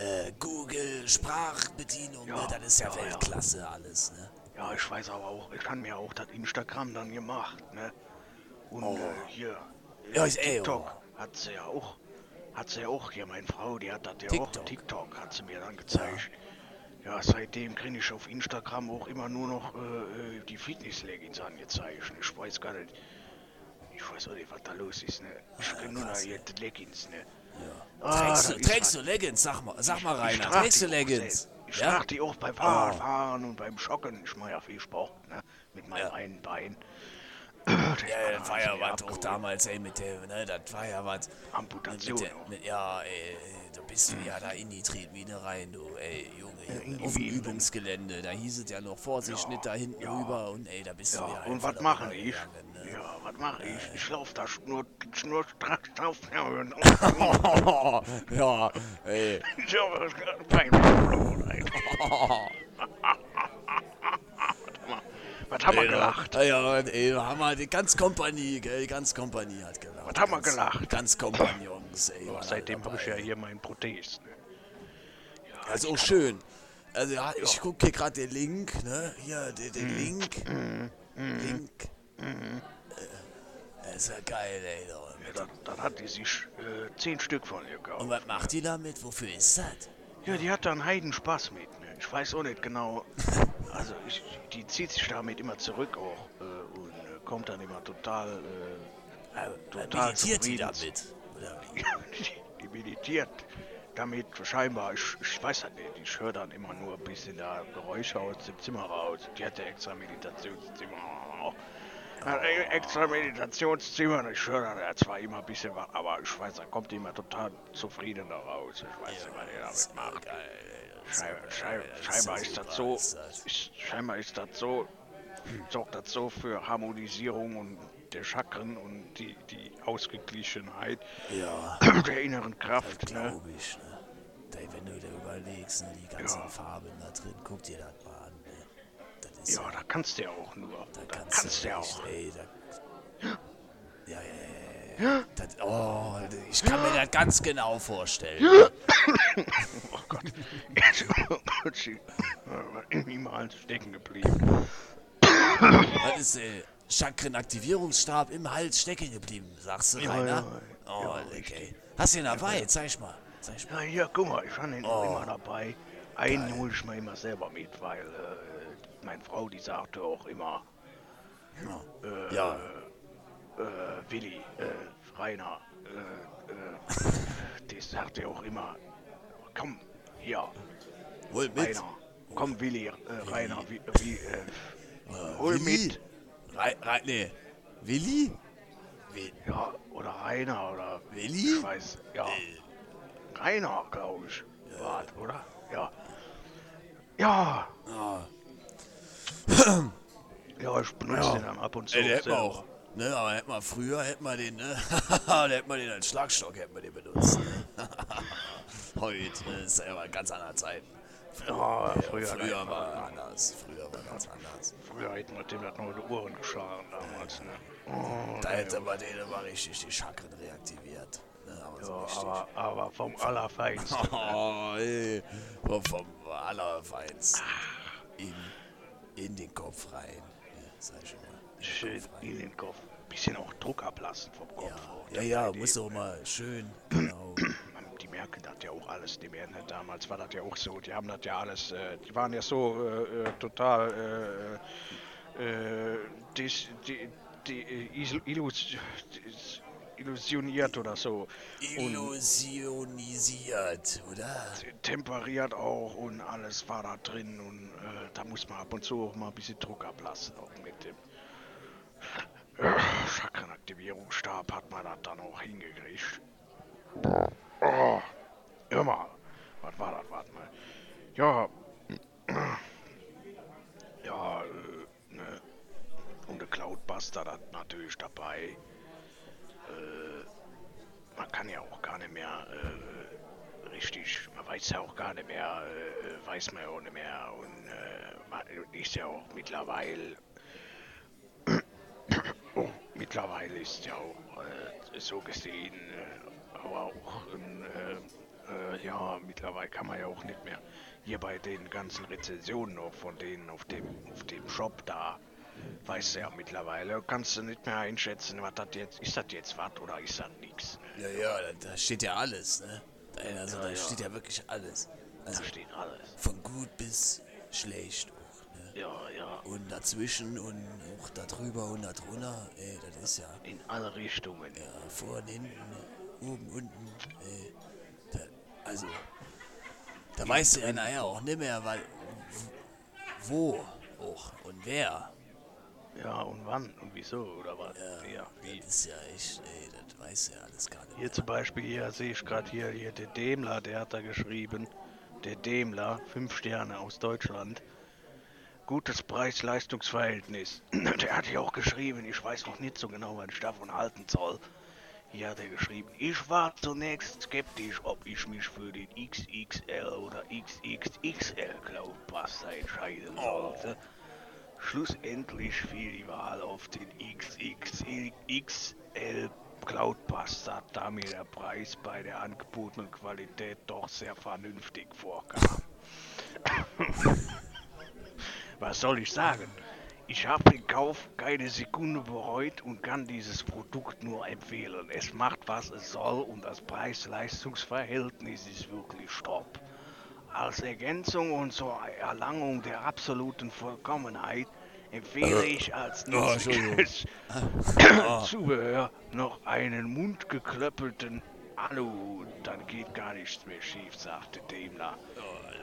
S1: äh, äh, Google, Sprachbedienung, ne?
S2: Ja,
S1: Das ist ja,
S2: ja, ja.
S1: Weltklasse alles, ne?
S2: Ja, ich weiß aber auch, ich kann mir auch das Instagram dann gemacht, ne? Und
S1: Oh.
S2: äh, hier,
S1: Ja, ist eh,
S2: TikTok
S1: oh.
S2: hat sie ja auch, hat sie ja auch hier, meine Frau, die hat das ja
S1: TikTok.
S2: auch, TikTok hat sie mir dann gezeigt. Ja, seitdem kriege ich auf Instagram auch immer nur noch äh, äh, die Fitness-Leggings angezeigt. Ich weiß gar nicht, ich weiß auch nicht, was da los ist, ne? Ich kriege nur noch hier die Leggings, ne?
S1: Ja.
S2: Ah,
S1: trägst du, trägst du Leggings? Sag mal, sag mal, Rainer, trägst du Leggings?
S2: Ich
S1: Ja?
S2: trage die auch beim Fahrradfahren und beim Joggen. Ich mache ja viel Sport, ne? Mit meinem
S1: Ja.
S2: einen Bein.
S1: Ja, das war ja was auch damals, ey, mit der, ne, das war ja was.
S2: Amputation
S1: Mit der, mit, ja, ey, da bist du ja da in die Tretmine rein, du, ey, Junge, Junge
S2: die
S1: auf dem. Übungsgelände, da hieß es ja noch Vorsicht, nicht da hinten rüber und ey, da bist du
S2: Ja, und was mache ich?
S1: rübergegangen, ne?
S2: Ja, was mache ich? Ich laufe da nur, nur drauf.
S1: ja, ey.
S2: Ich habe das gerade ey. Was haben wir gelacht?
S1: Ja, ja, ey, haben wir die ganz Kompanie, gell, die ganz Kompanie hat gelacht.
S2: Was haben wir gelacht?
S1: Ganz Kompagnons, ey. waren
S2: Seitdem habe ich ja
S1: dabei.
S2: hier meinen Prothese. Ne?
S1: Also auch schön. Also ja, ich gucke hier gerade den Link, ne? Hier, den,
S2: Mhm.
S1: den Link. Link. Äh, ist ja geil, ey.
S2: Ja, dann, dann hat die sich äh, zehn Stück von ihr
S1: Und
S2: gekauft.
S1: was macht die damit? Wofür ist das?
S2: Ja, die hat da einen Heidenspaß mit. Ne? Ich weiß auch nicht genau. Also, ich, die zieht sich damit immer zurück auch äh, und äh, kommt dann immer total. Äh,
S1: Äh,
S2: Total
S1: meditiert
S2: zufrieden.
S1: damit?
S2: Ja, die, die meditiert damit scheinbar, ich, ich weiß halt nicht, ich höre dann immer nur ein bisschen da Geräusche aus dem Zimmer raus. Die hat ja extra Meditationszimmer. Hat ein extra Meditationszimmer. Ich höre dann ja zwar immer ein bisschen was, aber ich weiß, da kommt die immer total zufrieden da raus. Ich weiß nicht, was
S1: ist
S2: damit macht.
S1: geil,
S2: Scheinbar,
S1: ja
S2: ist das so, scheinbar ist das so, sorgt das so für Harmonisierung und der Chakren und die, die Ausgeglichenheit
S1: Ja,
S2: der inneren Kraft. Ne?
S1: ich, ne? Wenn du dir überlegst, ne, die ganzen
S2: Ja.
S1: Farben da drin, guck dir das mal an, ne? Ist
S2: Ja, da kannst du ja auch nur.
S1: Da
S2: Da
S1: kannst,
S2: kannst du ja auch.
S1: Ey, da, ja, ja, ja, ja. ja. Das, oh, ich kann mir das ganz genau vorstellen.
S2: Oh Gott. Jetzt ist irgendwie mal stecken geblieben.
S1: Das ist äh, Chakrenaktivierungsstab im Hals stecken geblieben, sagst du,
S2: Ja,
S1: Rainer?
S2: ja,
S1: oh,
S2: ja,
S1: ey. Hast du ihn dabei? Zeig mal. Zeig mal.
S2: Ja, hier, guck mal, ich habe den
S1: Oh.
S2: immer dabei. Einen hole ich mir immer selber mit, weil äh, meine Frau, die sagte auch immer,
S1: Ja,
S2: äh, Willi, äh, Rainer, äh, äh, die sagte auch immer, komm, hier,
S1: hol mit.
S2: Rainer, komm, Willi, äh, Rainer, wie, wie, äh, hol
S1: Willi?
S2: mit.
S1: Rei, Rei, nee. Willi? Wi-
S2: Ja, oder Rainer, oder
S1: Willi?
S2: ich weiß, ja. Rainer, glaube ich, war es, oder? Ja. Ja,
S1: Ah,
S2: ja, ich benutze den dann ab und zu.
S1: ey, der man
S2: selber.
S1: auch. Ne, aber hätte man früher, hätte man den, ne? da hätte man den als Schlagstock hätte man den benutzt. Ne? Heute, ne, ist ja immer ganz andere Zeiten.
S2: Ja, früher,
S1: Früher war anders. Früher war ganz anders.
S2: Früher hätten wir dem noch die Ohren geschlagen damals, ne? Oh,
S1: Da hätte man den immer richtig die Chakren reaktiviert. Ne, aber so
S2: ja,
S1: richtig.
S2: aber, aber vom Allerfeinsten.
S1: Oh, ey. Vom, vom Allerfeinsten. In, in den Kopf rein. Sag ich schon mal.
S2: Schön in den Kopf. bisschen auch Druck ablassen vom Kopf.
S1: Ja,
S2: auch
S1: ja, ja, muss doch mal schön. Genau.
S2: Die merken das ja auch alles, die werden ja damals war das ja auch so, die haben das ja alles, äh, die waren ja so äh, äh, total äh, äh, dis, die, die, illus, dis, illusioniert oder so. Und
S1: Illusionisiert, oder?
S2: temperiert auch und alles war da drin und äh, da muss man ab und zu auch mal ein bisschen Druck ablassen, auch mit dem äh, Chakrenaktivierungsstab hat man das dann auch hingekriegt. Oh, mal, was war das, warte mal. Ja, ja, äh, ne, und der Cloudbuster das natürlich dabei. Äh, man kann ja auch gar nicht mehr äh, richtig, man weiß ja auch gar nicht mehr, äh, weiß man ja auch nicht mehr und äh, man ist ja auch mittlerweile, oh, mittlerweile ist ja auch äh, so gesehen, äh, aber auch, äh, äh, ja, mittlerweile kann man ja auch nicht mehr hier bei den ganzen Rezensionen noch von denen auf dem, auf dem Shop da, weißt du ja mittlerweile, kannst du nicht mehr einschätzen, was das jetzt, ist das jetzt was oder ist das nichts. Ne?
S1: Ja, ja, da, da steht ja alles, ne? Da, also,
S2: Ja,
S1: da
S2: ja.
S1: steht ja wirklich alles. Also,
S2: Da steht alles.
S1: von gut bis schlecht auch?
S2: Ja, ja,
S1: Und dazwischen und auch da drüber und da drunter, ey, das ist ja,
S2: in alle Richtungen.
S1: ja vorne, hinten, oben, unten, ey. Da, also, da weißt du ja nachher auch nicht mehr, weil, wo auch und wer.
S2: Ja, und wann und wieso oder was? Ja, wie?
S1: Das ist ja echt, ey, das weiß ja alles gar nicht.
S2: Hier zum Beispiel, hier sehe ich gerade hier, hier der Demler, der hat da geschrieben, der Demler, fünf Sterne aus Deutschland. Gutes Preis-Leistungs-Verhältnis. Der hat hier auch geschrieben, ich weiß noch nicht so genau, was ich davon halten soll. Hier hat er geschrieben, ich war zunächst skeptisch, ob ich mich für den XXL oder XXXL Cloudbuster entscheiden sollte. Schlussendlich fiel die Wahl auf den XXXL Cloudbuster, da mir der Preis bei der angebotenen Qualität doch sehr vernünftig vorkam. Was soll ich sagen? Ich habe den Kauf keine Sekunde bereut und kann dieses Produkt nur empfehlen. Es macht, was es soll und das Preis-Leistungs-Verhältnis ist wirklich top. Als Ergänzung und zur Erlangung der absoluten Vollkommenheit empfehle ich als
S1: oh, Entschuldigung.
S2: nützliches Zubehör noch einen mundgeklöppelten Alu. Dann geht gar nichts mehr schief, sagte Demler.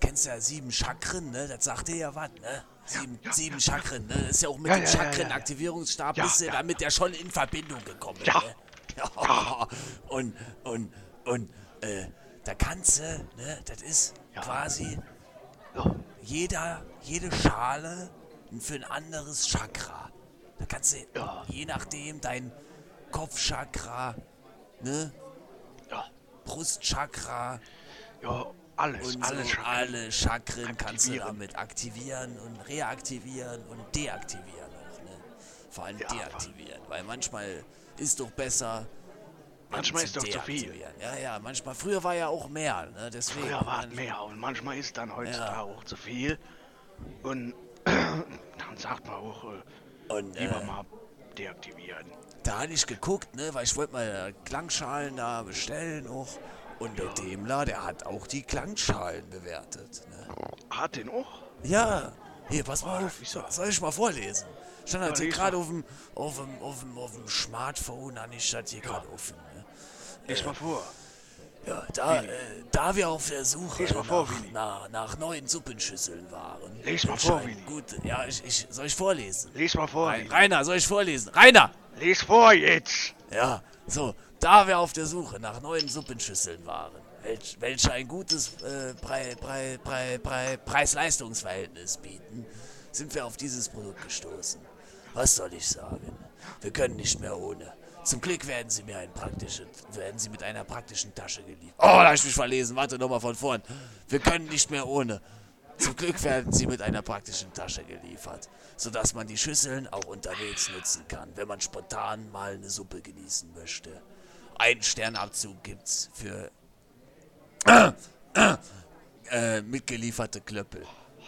S2: Das
S1: kennst du ja sieben Chakren, ne? Das sagt dir ja was, ne? Sieben,
S2: ja,
S1: sieben Chakren, ne? Das ist ja auch mit
S2: Ja,
S1: dem
S2: ja, ja, ja, ja.
S1: Chakrenaktivierungsstab
S2: Ja,
S1: bist du
S2: ja.
S1: damit ja schon in Verbindung gekommen,
S2: Ja.
S1: ne? Ja. Und, und, und, äh, da kannst du, ne? Das ist
S2: Ja.
S1: quasi
S2: Ja.
S1: jeder, jede Schale für ein anderes Chakra. Da kannst du,
S2: Ja.
S1: je nachdem, dein Kopfchakra, ne?
S2: Ja,
S1: Brustchakra,
S2: ja, alles,
S1: und
S2: alles
S1: so
S2: schon.
S1: alle Chakren kannst du damit aktivieren und reaktivieren und deaktivieren auch, ne? Vor allem
S2: Ja,
S1: deaktivieren, weil manchmal ist doch besser.
S2: Manchmal ist doch zu viel.
S1: Ja, ja, manchmal. Früher war ja auch mehr, ne? Deswegen.
S2: Früher war es mehr und manchmal ist dann heutzutage
S1: Ja.
S2: auch zu viel. Und dann sagt man auch, äh,
S1: Und
S2: lieber
S1: äh,
S2: mal deaktivieren.
S1: da hatte ich geguckt, ne? Weil ich wollte mal Klangschalen da bestellen auch. Und der Demler, der hat auch die Klangschalen bewertet, ne?
S2: Hat den auch?
S1: Ja, hier, pass mal auf. Soll ich mal vorlesen? Stand halt hier gerade auf dem, auf dem, auf dem, auf dem Smartphone, an ich stand hier gerade offen. Ne?
S2: Lies mal vor.
S1: Ja, da, äh, da wir auf der Suche
S2: mal vor,
S1: nach, nach, nach neuen Suppenschüsseln waren.
S2: Lies mal vor, Willi.
S1: Gut, ja, ich, ich, soll ich vorlesen?
S2: Lies mal vor.
S1: Rainer, soll ich vorlesen? Rainer!
S2: Lies vor jetzt.
S1: Ja, so, da wir auf der Suche nach neuen Suppenschüsseln waren, welch, welche ein gutes äh, Prei, Prei, Prei, Preis-Leistungs-Verhältnis bieten, sind wir auf dieses Produkt gestoßen. Was soll ich sagen? Wir können nicht mehr ohne. Zum Glück werden sie mir ein praktische, werden sie mit einer praktischen Tasche geliefert. Oh, da hab ich mich verlesen. Warte nochmal von vorn. Wir können nicht mehr ohne. Zum Glück werden sie mit einer praktischen Tasche geliefert, sodass man die Schüsseln auch unterwegs nutzen kann, wenn man spontan mal eine Suppe genießen möchte. Einen Sternabzug gibt's für äh, mitgelieferte Klöppel.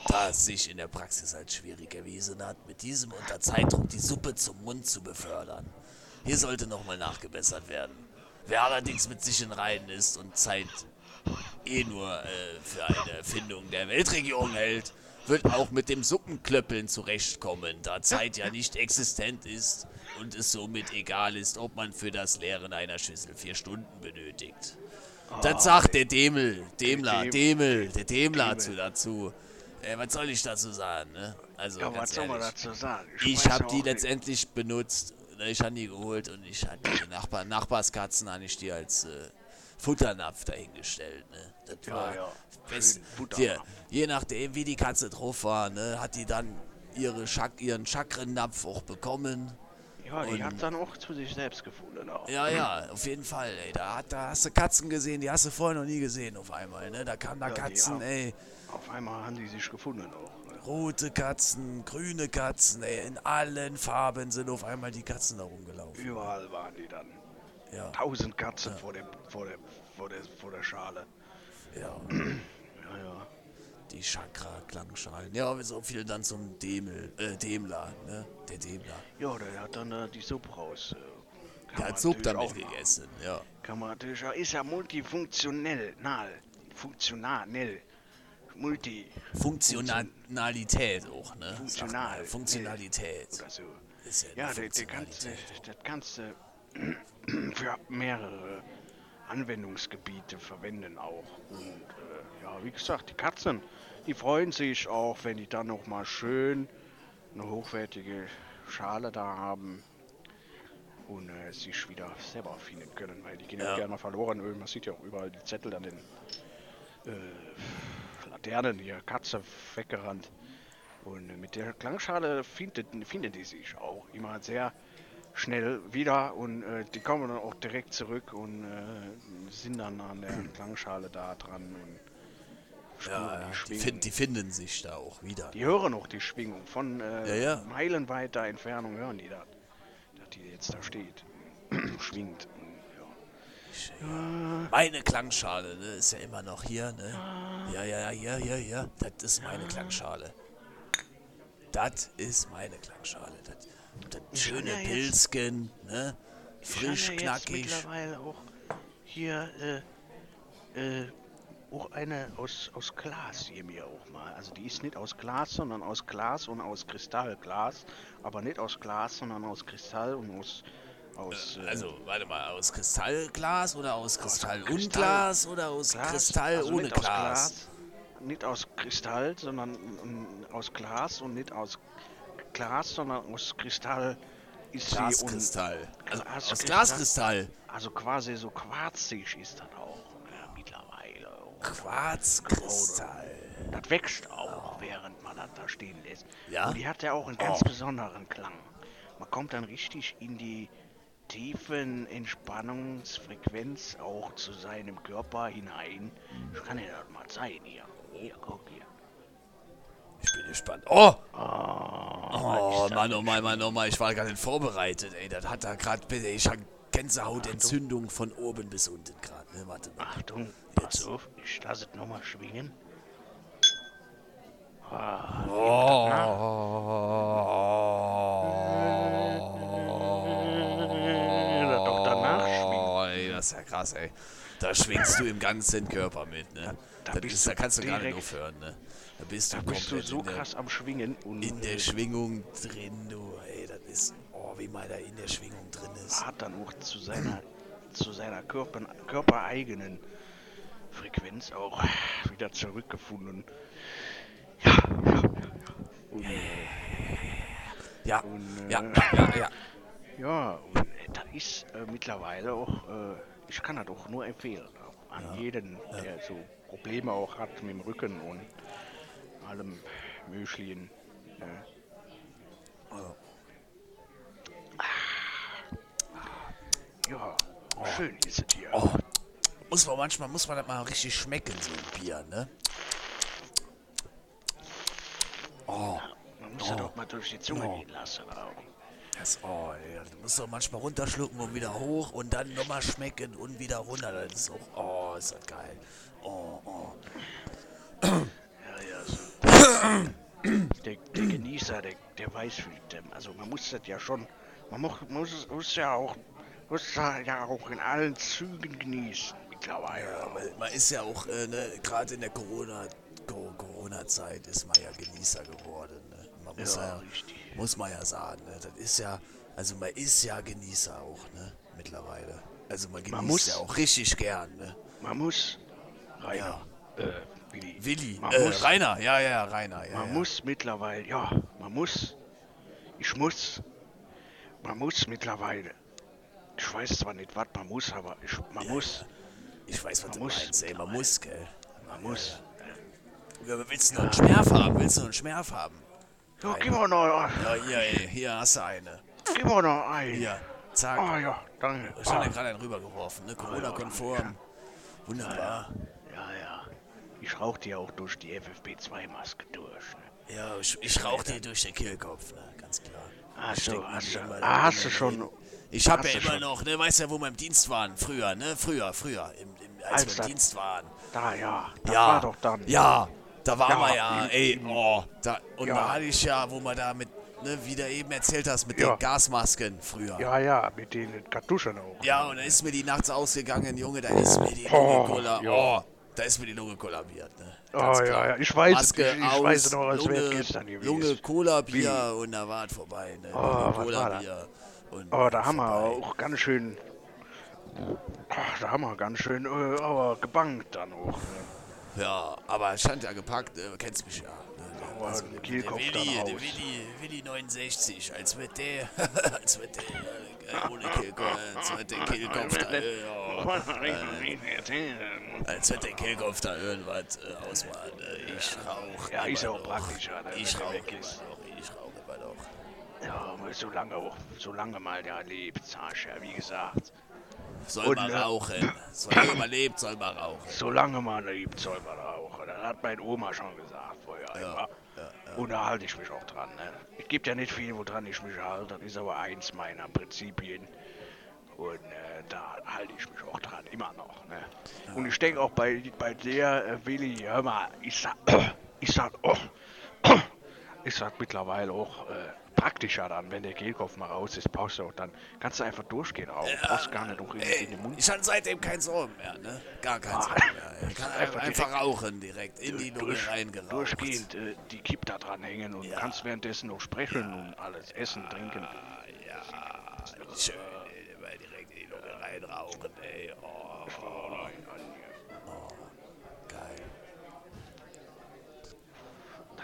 S1: Da es sich in der Praxis als schwierig erwiesen hat, mit diesem unter Zeitdruck die Suppe zum Mund zu befördern. Hier sollte nochmal nachgebessert werden. Wer allerdings mit sich in Reihen ist und Zeit eh nur äh, für eine Erfindung der Weltregierung hält, wird auch mit dem Suppenklöppeln zurechtkommen, da Zeit ja nicht existent ist und es somit egal ist, ob man für das Leeren einer Schüssel vier Stunden benötigt. Das sagt der Demel, Demler,
S2: Dem-
S1: Demel, der Demler zu dazu. Äh, was soll ich dazu sagen, ne? Also,
S2: Ja, was soll man dazu sagen?
S1: Ich
S2: weiß
S1: habe die
S2: nicht.
S1: letztendlich benutzt. ne, Ich habe die geholt und ich hatte die Nachbar Nachbarskatzen habe ich die als äh, Futternapf dahingestellt. Ne? Das
S2: Ja,
S1: war
S2: ja.
S1: best- hier, je nachdem wie die Katze drauf war, ne, hat die dann ihre Chak ihren Chakrennapf auch bekommen.
S2: Ja, die hat dann auch zu sich selbst gefunden. Auch.
S1: Ja, ja, auf jeden Fall, ey. Da, hat, da hast du Katzen gesehen, die hast du vorher noch nie gesehen auf einmal, ne? Da kamen da
S2: Ja,
S1: Katzen,
S2: auch.
S1: ey.
S2: Auf einmal haben die sich gefunden auch. Ne?
S1: Rote Katzen, grüne Katzen, ey. In allen Farben sind auf einmal die Katzen da rumgelaufen.
S2: Überall waren die dann.
S1: Ja,
S2: Tausend Katzen vor, der, vor, der, vor, der, vor der Schale.
S1: ja.
S2: Ja, ja.
S1: Die Chakra-Klangschalen. Ja, aber so viel dann zum Demel, äh, Demler, ne? Der Demler.
S2: Ja, der hat dann äh, die Suppe raus. Äh,
S1: Der hat Suppe damit
S2: auch
S1: gegessen, ja.
S2: Kann man natürlich auch. Ist ja multifunktionell. Nal. Funktionell. Multi.
S1: Funktionalität auch, ne?
S2: Funktional.
S1: Funktionalität.
S2: Oder so.
S1: Ist ja,
S2: Ja, der ganze,
S1: Funktionalität.
S2: das Ganze für mehrere Anwendungsgebiete verwenden auch. Und äh, ja, wie gesagt, die Katzen, die freuen sich auch, wenn die dann noch mal schön eine hochwertige Schale da haben und äh, sich wieder selber finden können, weil die gehen ja,
S1: Ja.
S2: gerne mal verloren. Äh, Man sieht ja auch überall die Zettel an den äh, Laternen hier, Katze weggerannt. Und mit der Klangschale findet, finden die sich auch immer sehr schnell wieder und äh, die kommen dann auch direkt zurück und äh, sind dann an der Klangschale da dran und
S1: Ja, ja. Die,
S2: Schwingung.
S1: fin die finden sich da auch wieder.
S2: Die hören auch die Schwingung von äh,
S1: Ja, ja.
S2: meilenweiter Entfernung hören die das, dass die jetzt da steht, schwingt. Und, ja.
S1: Meine Klangschale, ne, ist ja immer noch hier, ne? Ja, ja, ja, hier, hier. Das ist meine Klangschale. Das ist meine Klangschale. Das, schöne
S2: ja
S1: Pilzken, ne?
S2: Ich habe
S1: Frisch,
S2: ja jetzt
S1: knackig.
S2: mittlerweile auch hier äh, äh, auch eine aus, aus Glas hier mir auch mal. Also die ist nicht aus Glas, sondern aus Glas und aus Kristallglas. Aber nicht aus Glas, sondern aus Kristall und aus. aus äh,
S1: Also, warte mal, aus Kristallglas oder aus Kristall und
S2: Kristall-
S1: Glas oder aus
S2: Glas,
S1: Kristall
S2: also
S1: ohne
S2: aus
S1: Glas?
S2: Nicht aus Kristall, sondern mm, aus Glas und nicht aus Glas, sondern aus Kristall ist sie und
S1: Glaskristall. Also aus
S2: Glaskristall. Also quasi so quarzig ist das auch ja, mittlerweile.
S1: Quarzkristall.
S2: Das wächst auch, während man das da stehen lässt.
S1: Ja?
S2: Und die hat ja auch einen ganz
S1: Oh.
S2: besonderen Klang. Man kommt dann richtig in die tiefen Entspannungsfrequenz auch zu seinem Körper hinein. Ich kann dir das mal zeigen hier. Hier, guck hier.
S1: Ich bin gespannt. Oh!
S2: Oh,
S1: Oh, Mann, oh Mann, Mann, oh Mann, ich war gar nicht vorbereitet, ey. Das hat da gerade, ich hab Gänsehautentzündung von oben bis unten gerade, ne? Warte mal.
S2: Achtung,
S1: Jetzt.
S2: pass auf, ich lasse es nochmal schwingen. Ah, Das doch danach schwingt.
S1: Oh, ey, das ist ja krass, ey. Da schwingst du im ganzen Körper mit, ne?
S2: Da
S1: das
S2: bist
S1: da kannst du gar nicht aufhören, ne? Da bist du
S2: Da bist du so
S1: der,
S2: krass am Schwingen und
S1: in der Schwingung drin, du. Ey, das ist, oh, wie man da in der Schwingung drin ist.
S2: hat dann auch zu seiner, zu seiner Körper, körpereigenen Frequenz auch wieder zurückgefunden. Ja, ja, ja. Und, äh,
S1: Ja,
S2: und,
S1: ja,
S2: äh,
S1: ja, ja, ja.
S2: Ja, und das ist äh, mittlerweile auch, äh, ich kann das auch nur empfehlen. An jeden, der so Probleme auch hat mit dem Rücken und allem Möglichen. Äh. Ah, Ja, schön ist es hier.
S1: Oh. Muss man manchmal, muss man das mal richtig schmecken, so ein Bier, ne? Oh,
S2: Man muss ja
S1: Oh.
S2: doch mal durch die Zunge
S1: Oh.
S2: gehen lassen auch.
S1: das, oh, ey, du musst doch manchmal runterschlucken und wieder hoch und dann nochmal schmecken und wieder runter. Das ist auch, oh, ist das geil. Oh, oh.
S2: Ja, ja, so. der, der Genießer, der, der weiß, wie. Also man muss das ja schon. Man muss, muss, muss ja auch muss ja auch in allen Zügen genießen mittlerweile.
S1: Ja, weil man ist ja auch, äh, ne, gerade in der Corona, Co- Corona-Zeit ist man ja Genießer geworden. Ne? Man muss
S2: Ja,
S1: ja,
S2: richtig.
S1: muss man ja sagen. Ne? Das ist ja, also man ist ja Genießer auch, ne, mittlerweile. Also man genießt
S2: muss-
S1: ja auch richtig gern, ne.
S2: Man muss, Rainer, äh, Willi,
S1: Willi,
S2: man
S1: äh,
S2: muss,
S1: Rainer, ja, ja, Rainer, ja,
S2: man
S1: ja.
S2: muss mittlerweile, ja, man muss, ich muss, man muss mittlerweile, ich weiß zwar nicht, was man muss, aber ich, man muss,
S1: Ich weiß, was
S2: man
S1: du
S2: muss
S1: meinst, ey, man muss, gell.
S2: man muss.
S1: Ja, willst du noch einen Schmerf haben? Willst du noch einen Schmerf haben?
S2: Ja, gib mir noch,
S1: Ja, hier, ey, hier hast du eine.
S2: gib mir noch ein.
S1: Hier, zack.
S2: Ah ja, danke.
S1: Ich habe
S2: Ah,
S1: gerade einen rübergeworfen, ne? Corona-konform. Wunderbar.
S2: ja, ja. Ich rauch dir auch durch die FFP2-Maske durch. Ne?
S1: Ja, ich, ich rauch dir durch den Kehlkopf, ne? Ganz klar.
S2: Ach
S1: Ich
S2: so,
S1: steck mir
S2: hast
S1: die
S2: du, ah,
S1: da
S2: hast du schon.
S1: Ich habe
S2: hast
S1: ja immer
S2: schon-
S1: noch, ne, weißt ja, wo wir im Dienst waren, früher, ne? Früher, früher, im, im, als,
S2: Als
S1: wir im Dienst waren.
S2: da ja, das
S1: ja,
S2: war doch dann.
S1: Ja, da waren
S2: Ja,
S1: wir ja, ey, oh, da, und
S2: Ja.
S1: da hatte ich ja, wo man da mit, ne, wie du eben erzählt hast, mit
S2: Ja.
S1: den Gasmasken früher.
S2: Ja, ja, mit den Kartuschen auch.
S1: Ja, und da ist mir die nachts ausgegangen, Junge, da ist mir die
S2: Oh,
S1: Lunge
S2: ja.
S1: oh, da ist mir die Lunge kollabiert, ne?
S2: Oh,
S1: Ganz
S2: ja,
S1: klar.
S2: ja, ich weiß
S1: Maske
S2: ich- ich
S1: aus,
S2: weiß noch, als wäre gestern gewesen.
S1: Lunge, Cola, Bier und da war es vorbei, ne?
S2: Oh,
S1: Lunge,
S2: was
S1: Cola,
S2: war da?
S1: Bier und
S2: Oh, da haben wir
S1: vorbei.
S2: auch ganz schön. Ach, da haben wir ganz schön, äh, aber gebankt dann auch. Ne?
S1: Ja, aber es stand ja gepackt, äh, kennst mich ja.
S2: Aber
S1: Also,
S2: ein
S1: der,
S2: Kehlkopf
S1: Willi,
S2: dann
S1: der. Willi, Willi 69, als wird der, als wird der, äh, ohne Kehlkopf, als wird der Kehlkopf da, äh, ja, als wird der Kehlkopf da irgendwas äh, ausmachen. Äh, ich rauch
S2: Ja, ist ja auch
S1: noch.
S2: praktischer, ne,
S1: Ich rauche immer noch, ich rauche immer noch.
S2: Ja, aber solange auch, solange mal der lebt, ja, wie gesagt.
S1: Soll
S2: Und,
S1: man
S2: äh,
S1: rauchen. Solange man lebt, soll man rauchen.
S2: Solange man lebt, soll man rauchen. Das hat meine Oma schon gesagt vorher immer. Und da halte ich mich auch dran. Ne? Es gibt ja nicht viel, woran ich mich halte. Das ist aber eins meiner Prinzipien. Und äh, da halte ich mich auch dran, immer noch. Ne? Und ich denke auch bei, bei der äh, Willi, hör mal, ich sag, ich sag, oh, ich sag mittlerweile auch äh, praktischer dann, wenn der Kehlkopf mal raus ist, brauchst du auch dann, kannst du einfach durchgehen rauchen. brauchst gar nicht noch in,
S1: Ey,
S2: in den Mund
S1: ich hatte seitdem keinen Sorgen mehr, ne? Gar keinen
S2: Ah,
S1: Sorgen mehr. Ich kann
S2: einfach
S1: einfach, rauchen direkt, in die Lunge
S2: durch,
S1: reingeraucht.
S2: durchgehend äh, die Kipp da dran hängen und
S1: Ja.
S2: kannst währenddessen noch sprechen und alles essen, trinken.
S1: Ah, ja, schön, direkt in die Lunge reinrauchen,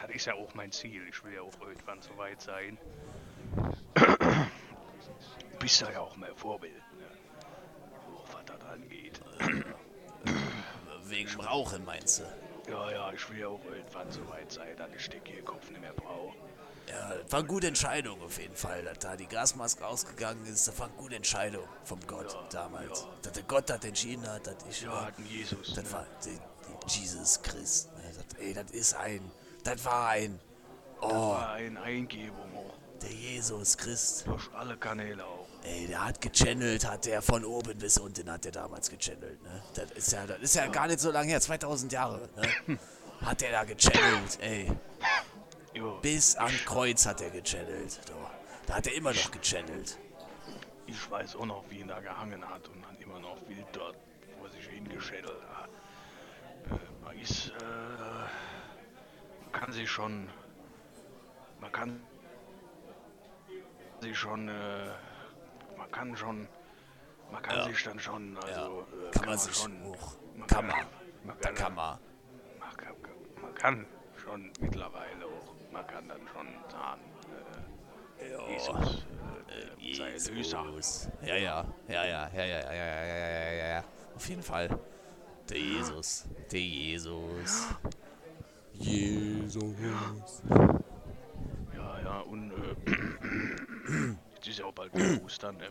S3: Das ist ja auch mein Ziel. Ich will ja auch irgendwann so weit sein.
S2: Bist ja auch mein Vorbild, ne? Oh, was das angeht.
S1: Wegen Rauchen, meinst du?
S2: Ja, ja, ich will ja auch irgendwann so weit sein, dass ich den Kehlkopf nicht mehr brauche.
S1: Ja, das war eine gute Entscheidung auf jeden Fall, dass da die Gasmaske ausgegangen ist. Das war eine gute Entscheidung vom Gott damals. Dass der Gott das entschieden hat, dass ich.
S2: Ja, ein Jesus.
S1: Das
S2: ne?
S1: war die, die Jesus Christ. Ne? Das, ey, das ist ein. Das war ein. Oh,
S2: War eine Eingebung auch.
S1: der Jesus Christ.
S2: Durch alle Kanäle auch.
S1: Ey, der hat gechannelt, hat der von oben bis unten hat der damals gechannelt, ne? Das ist ja, das ist ja gar nicht so lange her, 2000 Jahre, ne? Hat der da gechannelt, ey.
S2: Jo,
S1: Bis an Kreuz hat er gechannelt. Da hat er immer noch gechannelt.
S2: ich weiß auch noch, wie ihn da gehangen hat und dann immer noch wild dort vor sich hingeschädelt hat. Äh, ist, äh, kann sich schon, man kann sich schon, äh, man kann schon, man kann
S1: Ja.
S2: sich dann schon, also, äh,
S1: Kann man sich
S2: schon,
S1: hoch.
S2: man
S1: Kann
S2: kann,
S1: man.
S2: man
S1: Da
S2: kann,
S1: kann man.
S2: man kann, man kann schon mittlerweile auch, man kann dann schon sagen, äh,
S1: Ja.
S2: Jesus, äh, sei Erlöser.
S1: Jesus. Ja, ja, ja, ja, ja, ja, ja, ja, ja, ja, ja, ja. Auf jeden Fall. Der Jesus. Der Jesus. Jesus.
S2: Ja, ja, und äh, jetzt ist ja auch bald wieder Ostern, ne?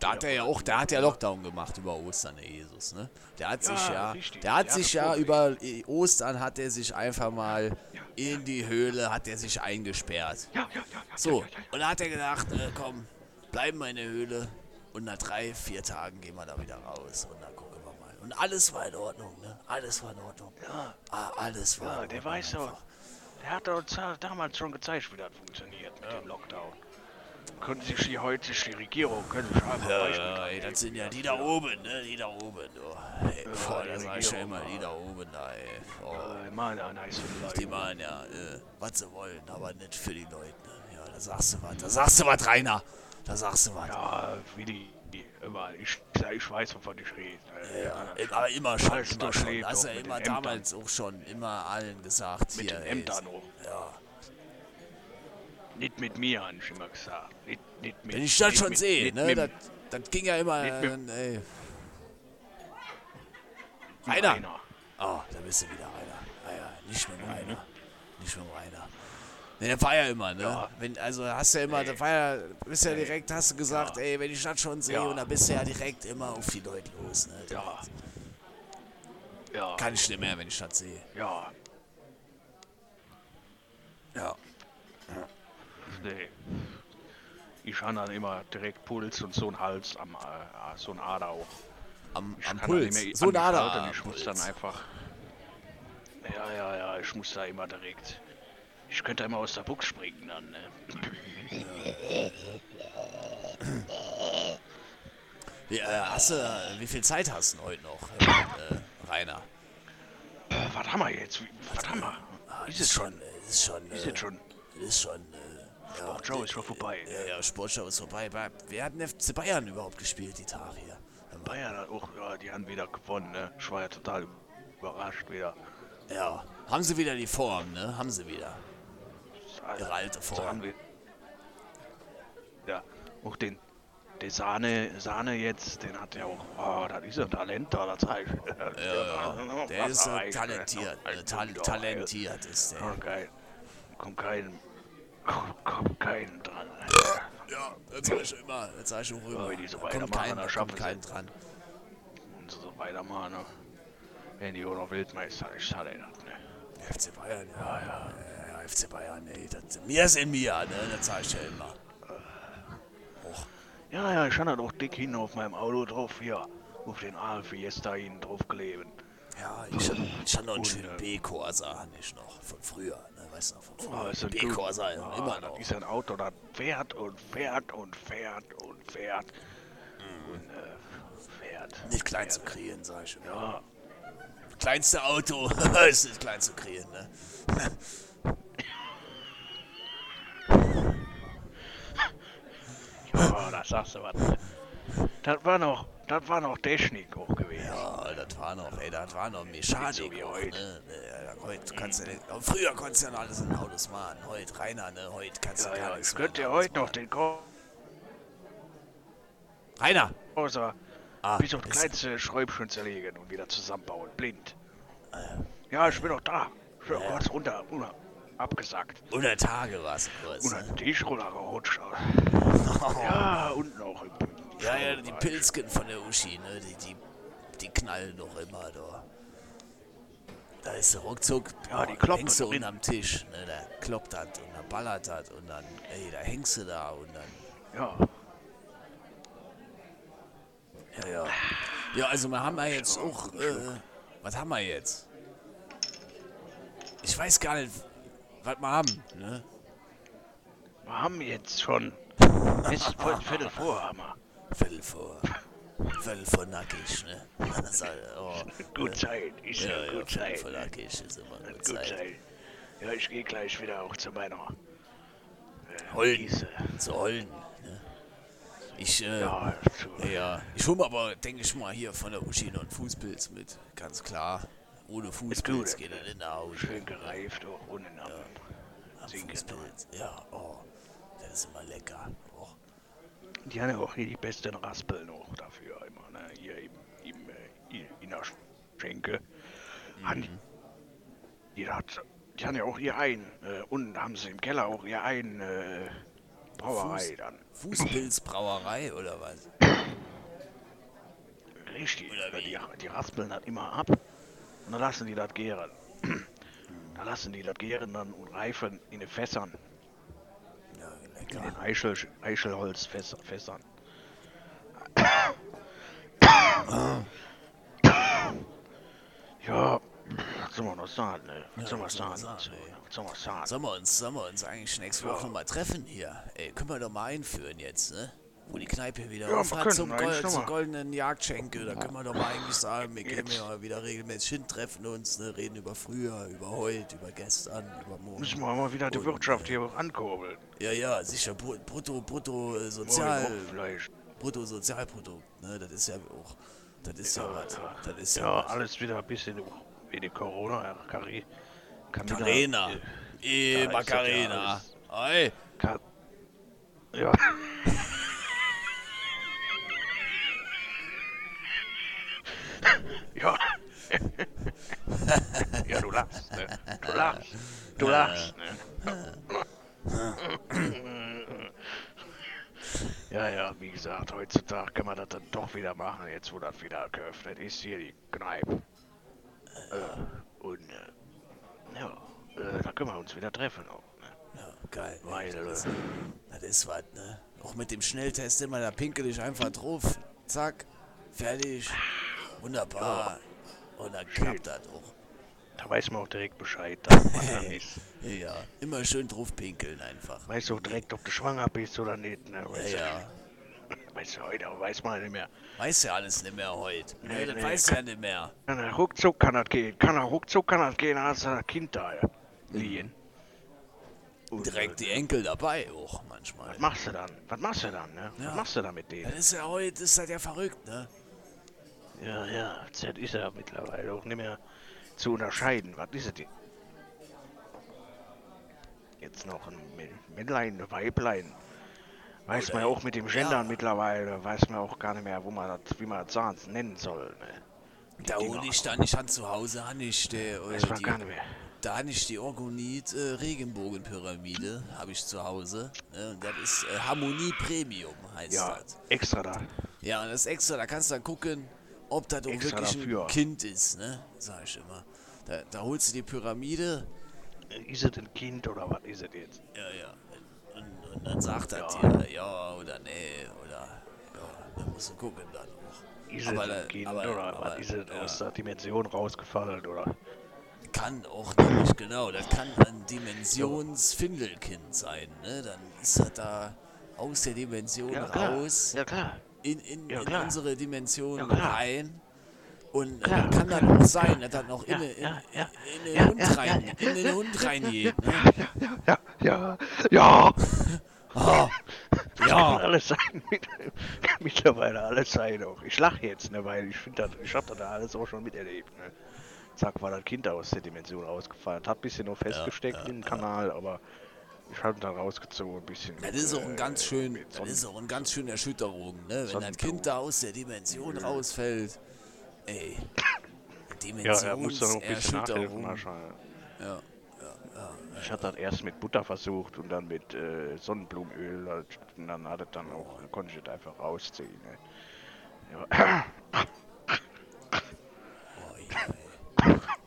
S1: da hat er ja auch, der hat ja Lockdown gemacht über Ostern, der Jesus, ne? Der hat sich
S2: Ja,
S1: ja,
S2: richtig.
S1: der hat
S2: Ja,
S1: sich ja über äh, Ostern hat er sich einfach mal in die Höhle, hat er sich eingesperrt.
S2: Ja, ja, ja, ja.
S1: So,
S2: Ja, ja, ja,
S1: und da hat er gedacht, äh, komm, bleiben wir in der Höhle und nach drei, vier Tagen gehen wir da wieder raus und dann. Und alles war in Ordnung, ne? Alles war in Ordnung.
S2: Ja.
S1: Ah, alles war
S2: Ja,
S1: in
S2: der
S1: Ordnung
S2: weiß
S1: einfach.
S2: doch. Der hat uns ja damals schon gezeigt, wie das funktioniert mit dem Lockdown. Können sich die heute, die Regierung, können sich einfach
S1: Ja, ja, ey, das sind ja die da oben, ne? Die da oben, du. Ey, boah,
S2: die
S1: da sag ich ja
S2: Regierung,
S1: immer, die da oben da, ey. Oh,
S2: Äh, Mann, ein nice
S1: die machen ja, äh, was sie wollen, aber nicht für die Leute, ne? Ja, da sagst du was, da sagst du was, Rainer. Da sagst du was.
S2: Ja, wie die, die immer, ich, ich weiß, wovon ich rede. Äh,
S1: Ja,
S2: ja,
S1: aber immer schon,
S2: Alles
S1: immer schon.
S2: durchlebt,
S1: Hast ja immer
S2: Ämtern.
S1: damals auch schon immer allen gesagt.
S2: Mit
S1: hier,
S2: den
S1: ey,
S2: Ämtern auch.
S1: Ja.
S2: Nicht mit mir, habe ich immer gesagt. Nicht, nicht mit,
S1: Wenn ich das schon sehe, ne? Das, das ging ja immer.
S2: Nicht mit-
S1: Äh, ey.
S2: dem
S1: Rainer.
S2: Rainer.
S1: Oh, da bist du wieder Rainer. Ah, ja, nicht mit dem Rainer. Nicht mit dem Rainer. Ne, der war ja immer, ne?
S2: Ja.
S1: Wenn, also hast du ja immer, da war ja, bist ja direkt, hast du gesagt, ey, wenn ich das schon sehe,
S2: Ja.
S1: und dann bist du ja direkt immer auf die Leute los, ne?
S2: Ja. Ja,
S1: Kann ich nicht mehr, wenn ich das sehe.
S2: ja,
S1: Ja.
S2: nee. Ich habe dann immer direkt Puls und so ein Hals am, äh, so ein Ader auch.
S1: Am, am Puls. So ein Ader.
S2: Ich muss dann einfach. Ja, ja, ja, ich muss da immer direkt. Ich könnte immer aus der Buchs springen dann, ne?
S1: Ja, äh, hast du, äh, wie viel Zeit hast du heute noch, äh, Rainer?
S2: Äh, was haben wir jetzt? Wie- Was haben wir?
S1: Ah,
S2: Ist es schon?
S1: äh, Ist schon.
S2: Ist
S1: äh,
S2: es schon?
S1: Ist schon. Äh, ja,
S2: Sportschau ist schon vorbei.
S1: Ja, ja, Sportschau ist vorbei. Bei- Wer hat denn FC Bayern überhaupt gespielt, die Tage hier?
S2: Bayern hat auch, ja, die haben wieder gewonnen, ne? Ich war ja total überrascht wieder.
S1: Ja, haben sie wieder die Form, ne? Haben sie wieder. Ihre alte Form.
S2: Ja, auch den, der Sahne, Sahne jetzt, den hat er auch, oh, das ist ein Talent da, das.
S1: Ja, ja. Der ist äh, talentiert. Äh, tal talentiert ist der.
S2: Oh, geil. Kommt kein, kommt, kein dran.
S1: Ja, das sag ich immer. Das sag ich auch.
S2: Ja, wenn die so weitermachen, dann
S1: da
S2: schaffen
S1: kommt
S2: sie
S1: kein
S2: es.
S1: dran.
S2: Und so weitermachen, ne? Wenn die auch noch Weltmeister ist, hat er ne?
S1: FC Bayern, ja, ja. ja, FC Bayern, ey. Das, mir ist in mir, ne? Das sag ich ja immer.
S2: Ja, ja, ich hatte doch dick hin auf meinem Auto drauf, hier. Auf den Aal Fiesta hin draufkleben.
S1: Ja, ich, hab- ich hatte noch einen schönen
S2: äh,
S1: B-Corsa, hatte ich noch. Von früher, ne? Weißt du noch, von
S2: Oh,
S1: früher.
S2: ist ein
S1: B-Corsa, ja,
S2: Ah,
S1: immer noch.
S2: Das ist ein Auto, das fährt und fährt und fährt und fährt. Und äh, fährt.
S1: Nicht klein zu kriegen, sag ich immer.
S2: Ja,
S1: Kleinste Auto ist nicht klein zu kriegen, ne?
S2: ja, das sagst du was. Das war noch, das war noch Technik auch gewesen.
S1: Ja, das war noch, ey, das war noch Mechanik.
S2: so wie heute.
S1: Ne? Ne, heute kannst du früher konntest du ja noch alles in Autos machen. Heute, Rainer, ne? Heute kannst du
S2: Ja,
S1: gar
S2: ja,
S1: nichts
S2: ich könnte ja heute noch den Ko-
S1: Rainer!
S2: Außer
S1: Ah,
S2: bis auf kleinste Schräubchen zerlegen und wieder zusammenbauen. Blind. Ja, ich bin doch da. Ich bin
S1: Ja.
S2: kurz runter, runter, abgesackt.
S1: Unter Tage warst du kurz,
S2: Unter
S1: ne?
S2: den Tisch runtergerutscht. Ja, unten auch. Im,
S1: Ja, ja, die Pilzken von der Uschi, ne? Die, die, die knallen doch immer da. Da ist der ruckzuck,
S2: Ja, die kloppen
S1: hängst du
S2: drin.
S1: unterm Tisch, ne? Da kloppt das und da ballert das und dann, ey, da hängst du da und dann,
S2: Ja,
S1: ja, ja. Ja, also wir haben ja jetzt auch, äh, was haben wir jetzt? Ich weiß gar nicht, was wir haben, ne?
S2: wir haben jetzt schon. Es ist voll Viertel vor, wir.
S1: Viertel vor, Viertel vor nackig, ne? Das halt, oh,
S2: Gut Zeit, ist ja,
S1: ja,
S2: gut
S1: Viertel
S2: Zeit.
S1: vor
S2: ne?
S1: nackig ist immer gut
S2: Gut
S1: Zeit.
S2: Zeit. Ja, ich gehe gleich wieder auch zu meiner äh,
S1: Holden,
S2: Gieße.
S1: zu Holden, ne? Ich, äh,
S2: Ja,
S1: Ja, ich hole mir aber, denke ich mal, hier von der Uschi noch einen Fußpilz mit. Ganz klar. Ohne Fußpilz geht er nicht nach Hause.
S2: schön gereift, auch am
S1: Am
S2: Sinken.
S1: Fußpilz. Ja, oh. Das ist immer lecker. Oh.
S2: Die haben ja auch hier die besten Raspeln auch dafür immer, ne? Hier im, im, äh, in der Schenke. Haben die, die, hat, die haben ja auch ihr ein, äh, unten haben sie im Keller auch ihr ein äh, Brauerei
S1: Fuß-
S2: dann.
S1: Fußpilzbrauerei oder was?
S2: Richtig.
S1: Oder?
S2: Die, die raspeln das immer ab und dann lassen die das gären. dann lassen die das gären dann und reifen in den Fässern,
S1: Ja,
S2: in
S1: lecker.
S2: den Eichel, Eichelholzfässern. ja, was soll man noch sagen, ne? Was soll man sagen? Was soll man sagen?
S1: Sollen wir uns, sollen wir uns eigentlich nächste Woche mal treffen hier? Ey, können wir doch mal einführen jetzt, ne? Wo die Kneipe wieder
S2: Ja,
S1: auf
S2: wir
S1: hat
S2: können
S1: zum, Gold, zum goldenen Jagdschenkel. Da können wir doch mal eigentlich sagen, wir gehen ja wieder regelmäßig hin, treffen uns, ne? Reden über früher, über heute, über gestern, über morgen.
S2: Müssen wir mal wieder die
S1: Und,
S2: Wirtschaft hier auch ankurbeln.
S1: Ja, ja, sicher, Bru- brutto, brutto, äh, sozial,
S2: auch vielleicht.
S1: Bruttosozialprodukt, ne? Das ist ja auch, das ist ja, was. Das ist ja,
S2: Ja, alles wieder ein bisschen wie die Corona. Ja, Kari, äh,
S1: Eh,
S2: ja
S1: Macarena. Ey,
S2: ja. ja. ja, du lachst, ne? Du lachst. Du lachst, ne? Ja, ja, wie gesagt, heutzutage kann man das dann doch wieder machen, jetzt wo das wieder geöffnet ist, hier die Kneipe. Äh, und, äh, ja, äh, da können wir uns wieder treffen auch, ne?
S1: Ja, geil.
S2: Weil,
S1: das,
S2: äh,
S1: ist, das ist was, ne? Auch mit dem Schnelltest immer, da pinkel ich einfach drauf. Zack, fertig. Wunderbar. Und dann klappt das auch.
S2: Da weiß man auch direkt Bescheid.
S1: Ja, immer schön drauf pinkeln einfach.
S2: Weißt du auch direkt, ob du schwanger bist oder nicht, ne?
S1: Ja,
S2: Weißt
S1: ja.
S2: du, weißt du heute weiß man nicht mehr.
S1: Weiß ja alles nicht mehr heute.
S2: Nee,
S1: Nee, das
S2: nee.
S1: weiß ja nicht mehr.
S2: Kann er ruckzuck kann das gehen. Kann er ruckzuck kann das gehen, dann hast du das Kind da ja, liegen. Und,
S1: Direkt
S2: äh,
S1: die Enkel dabei auch manchmal.
S2: Was machst du dann? Was machst du dann, ne?
S1: Ja.
S2: Was machst du dann mit denen?
S1: Das ist ja heute, ist das ja verrückt, ne?
S2: Ja, ja, das ist ja mittlerweile auch nicht mehr zu unterscheiden. Was ist es denn? Jetzt noch ein Mä- Männlein, ein Weiblein. Weiß
S1: Oder-
S2: man ja auch mit dem Gendern
S1: ja.
S2: mittlerweile, weiß man auch gar nicht mehr, wo man das, wie man das sonst nennen soll. Ne?
S1: Da
S2: Dinger.
S1: hol ich dann nicht an zu Hause, han ich der, äh, die,
S2: gar nicht mehr.
S1: Da habe ich die Orgonit äh, Regenbogenpyramide, habe ich zu Hause. Ne? Und das ist äh, Harmonie Premium, heißt
S2: Ja,
S1: das.
S2: extra da.
S1: Ja, und das ist extra, da kannst du dann gucken, ob das auch wirklich
S2: dafür.
S1: ein Kind ist, ne? Sag ich immer. Da, da holst du die Pyramide,
S2: Ist es ein Kind oder was ist es jetzt?
S1: ja, ja. Und, und dann sagt er
S2: Ja.
S1: dir, ja oder nee, oder ja, da musst du gucken dann auch.
S2: Ist
S1: Aber
S2: es ein Kind
S1: aber-
S2: oder
S1: aber,
S2: was ist es
S1: ja.
S2: aus der Dimension rausgefallen oder?
S1: Kann auch nicht genau, das kann ein Dimensionsfindelkind sein, ne? Dann ist das da aus der Dimension raus.
S2: Ja klar.
S1: In, in,
S2: Ja,
S1: in unsere Dimension
S2: Ja,
S1: rein. Und äh,
S2: Klar,
S1: kann dann auch sein, dass das noch in,
S2: Ja, ja, ja.
S1: den
S2: Ja,
S1: Hund
S2: ja,
S1: rein,
S2: ja,
S1: in den Hund reingeht. Ne?
S2: Ja, ja, ja.
S1: Ah,
S2: Kann
S1: ja,
S2: alles sein. Mit, mittlerweile alles sein auch. Ich lache jetzt, ne, weil ich finde, das- ich habe das alles auch schon miterlebt. Ne. Zack, war das Kind aus der Dimension rausgefallen. Hat ein bisschen noch festgesteckt im Kanal, aber ich habe dann rausgezogen ein bisschen.
S1: das ist auch
S2: äh,
S1: ein ganz schön, das ist auch ein ganz schöne Erschütterung, ne? Wenn das
S2: Sonnenblumen.
S1: Kind da aus der Dimension rausfällt. Ey,
S2: Ja, er muss dann noch ein bisschen nachhelfen. Wahrscheinlich.
S1: Ja,
S2: Ich hatte das erst mit Butter versucht und dann mit äh, Sonnenblumenöl. halt, Und dann hat dann auch, konnte ich es einfach rausziehen. Ne. Ja.
S1: boah, ey.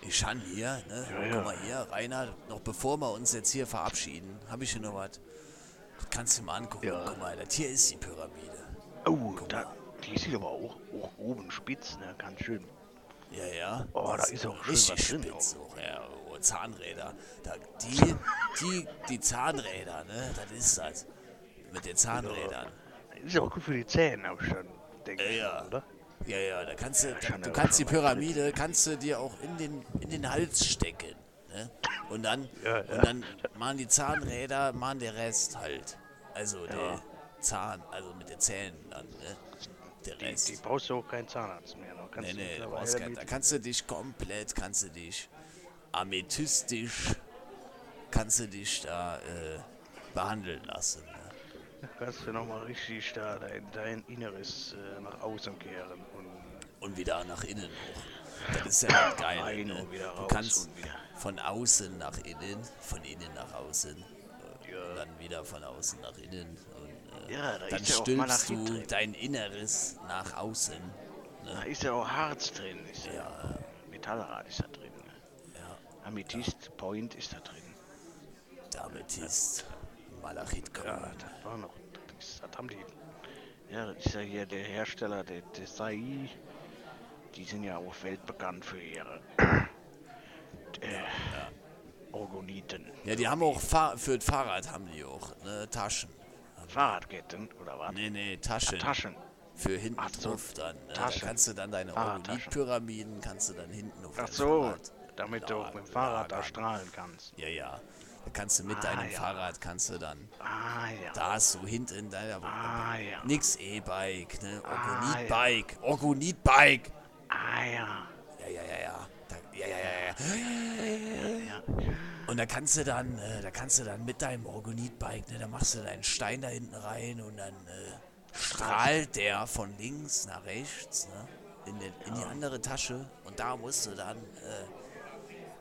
S1: Ich kann hier, ne?
S2: Ja, ja.
S1: Guck mal hier, Rainer, noch bevor wir uns jetzt hier verabschieden, habe ich hier noch was. Das kannst du mal angucken.
S2: Ja.
S1: Guck mal, das hier ist die Pyramide.
S2: Oh, da, die ist aber auch, auch oben spitz, ne? Ganz schön.
S1: Ja, ja.
S2: Oh, da
S1: Das
S2: ist auch schön
S1: richtig
S2: was drin
S1: spitz auch. Ja, oh, Zahnräder. Da, die, die, die Zahnräder, ne? Das ist das. Mit den Zahnrädern.
S2: Ist ja auch gut für die Zähne, hab ich dann, denke
S1: Ja,
S2: ich, oder?
S1: Ja, ja, da kannst du, da, du
S2: ja
S1: kannst die Pyramide, kannst du dir auch in den, in den Hals stecken. Ne? Und dann,
S2: Ja, ja.
S1: und dann machen die Zahnräder, machen der Rest halt. Also der Zahn, also mit den Zähnen dann, ne? Der
S2: Die,
S1: Rest.
S2: die brauchst du auch keinen Zahnarzt mehr. Da kannst
S1: Nee,
S2: du
S1: nee, du
S2: mittlerweile
S1: brauchst kein,
S2: mit-
S1: da kannst du dich komplett, kannst du dich amethystisch, kannst du dich da äh, behandeln lassen.
S2: Kannst du nochmal richtig da dein, dein Inneres äh, nach außen kehren. Und
S1: Und wieder nach innen hoch. Das ist ja das Geile.
S2: Rein
S1: Ne?
S2: und wieder
S1: Du kannst von außen nach innen, von innen nach außen, und dann wieder von außen nach innen. Und, äh,
S2: Ja, da
S1: dann
S2: ist ja auch
S1: stülpst du
S2: drin.
S1: dein Inneres nach außen.
S2: Da
S1: Ne?
S2: ist ja auch Harz drin. Ist ja.
S1: Ja,
S2: Metallrad ist da drin. Ne?
S1: ja.
S2: Amethyst Point ist da drin.
S1: Damit ist Malachit
S2: Ja,
S1: kommen.
S2: das war noch. Das, das haben die. Ja, das ist ja hier der Hersteller, der, der Sai. Die sind ja auch weltbekannt für ihre äh, Orgoniten.
S1: Ja, die haben auch Fahr für das Fahrrad haben die auch ne, Taschen.
S2: Fahrradketten oder was?
S1: Nee, nee, Taschen.
S2: Taschen.
S1: Für hinten
S2: Ach so,
S1: drauf dann. Ne? Da kannst du dann deine
S2: Fahrradtaschen.
S1: Orgonit-Pyramiden kannst du dann hinten auf
S2: Ach so,
S1: Fahrrad
S2: damit du auch mit dem Fahrrad da
S1: lagern.
S2: strahlen kannst.
S1: Ja, ja. Da kannst du mit
S2: Ah,
S1: deinem
S2: ja.
S1: Fahrrad kannst du dann
S2: Ah ja.
S1: da hast du hinten in deiner
S2: Ah ja.
S1: nix E-Bike, ne?
S2: Ah,
S1: Orgonit-Bike, Orgonit-Bike.
S2: Ah ja.
S1: Ja, ja, ja, ja. Da, ja, ja, ja, ja.
S2: Ja.
S1: Und da kannst du dann, äh, da kannst du dann mit deinem Orgonit-Bike, ne, da machst du deinen Stein da hinten rein und dann äh, strahlt der von links nach rechts, ne, in, den, in die andere Tasche und da musst du dann, äh,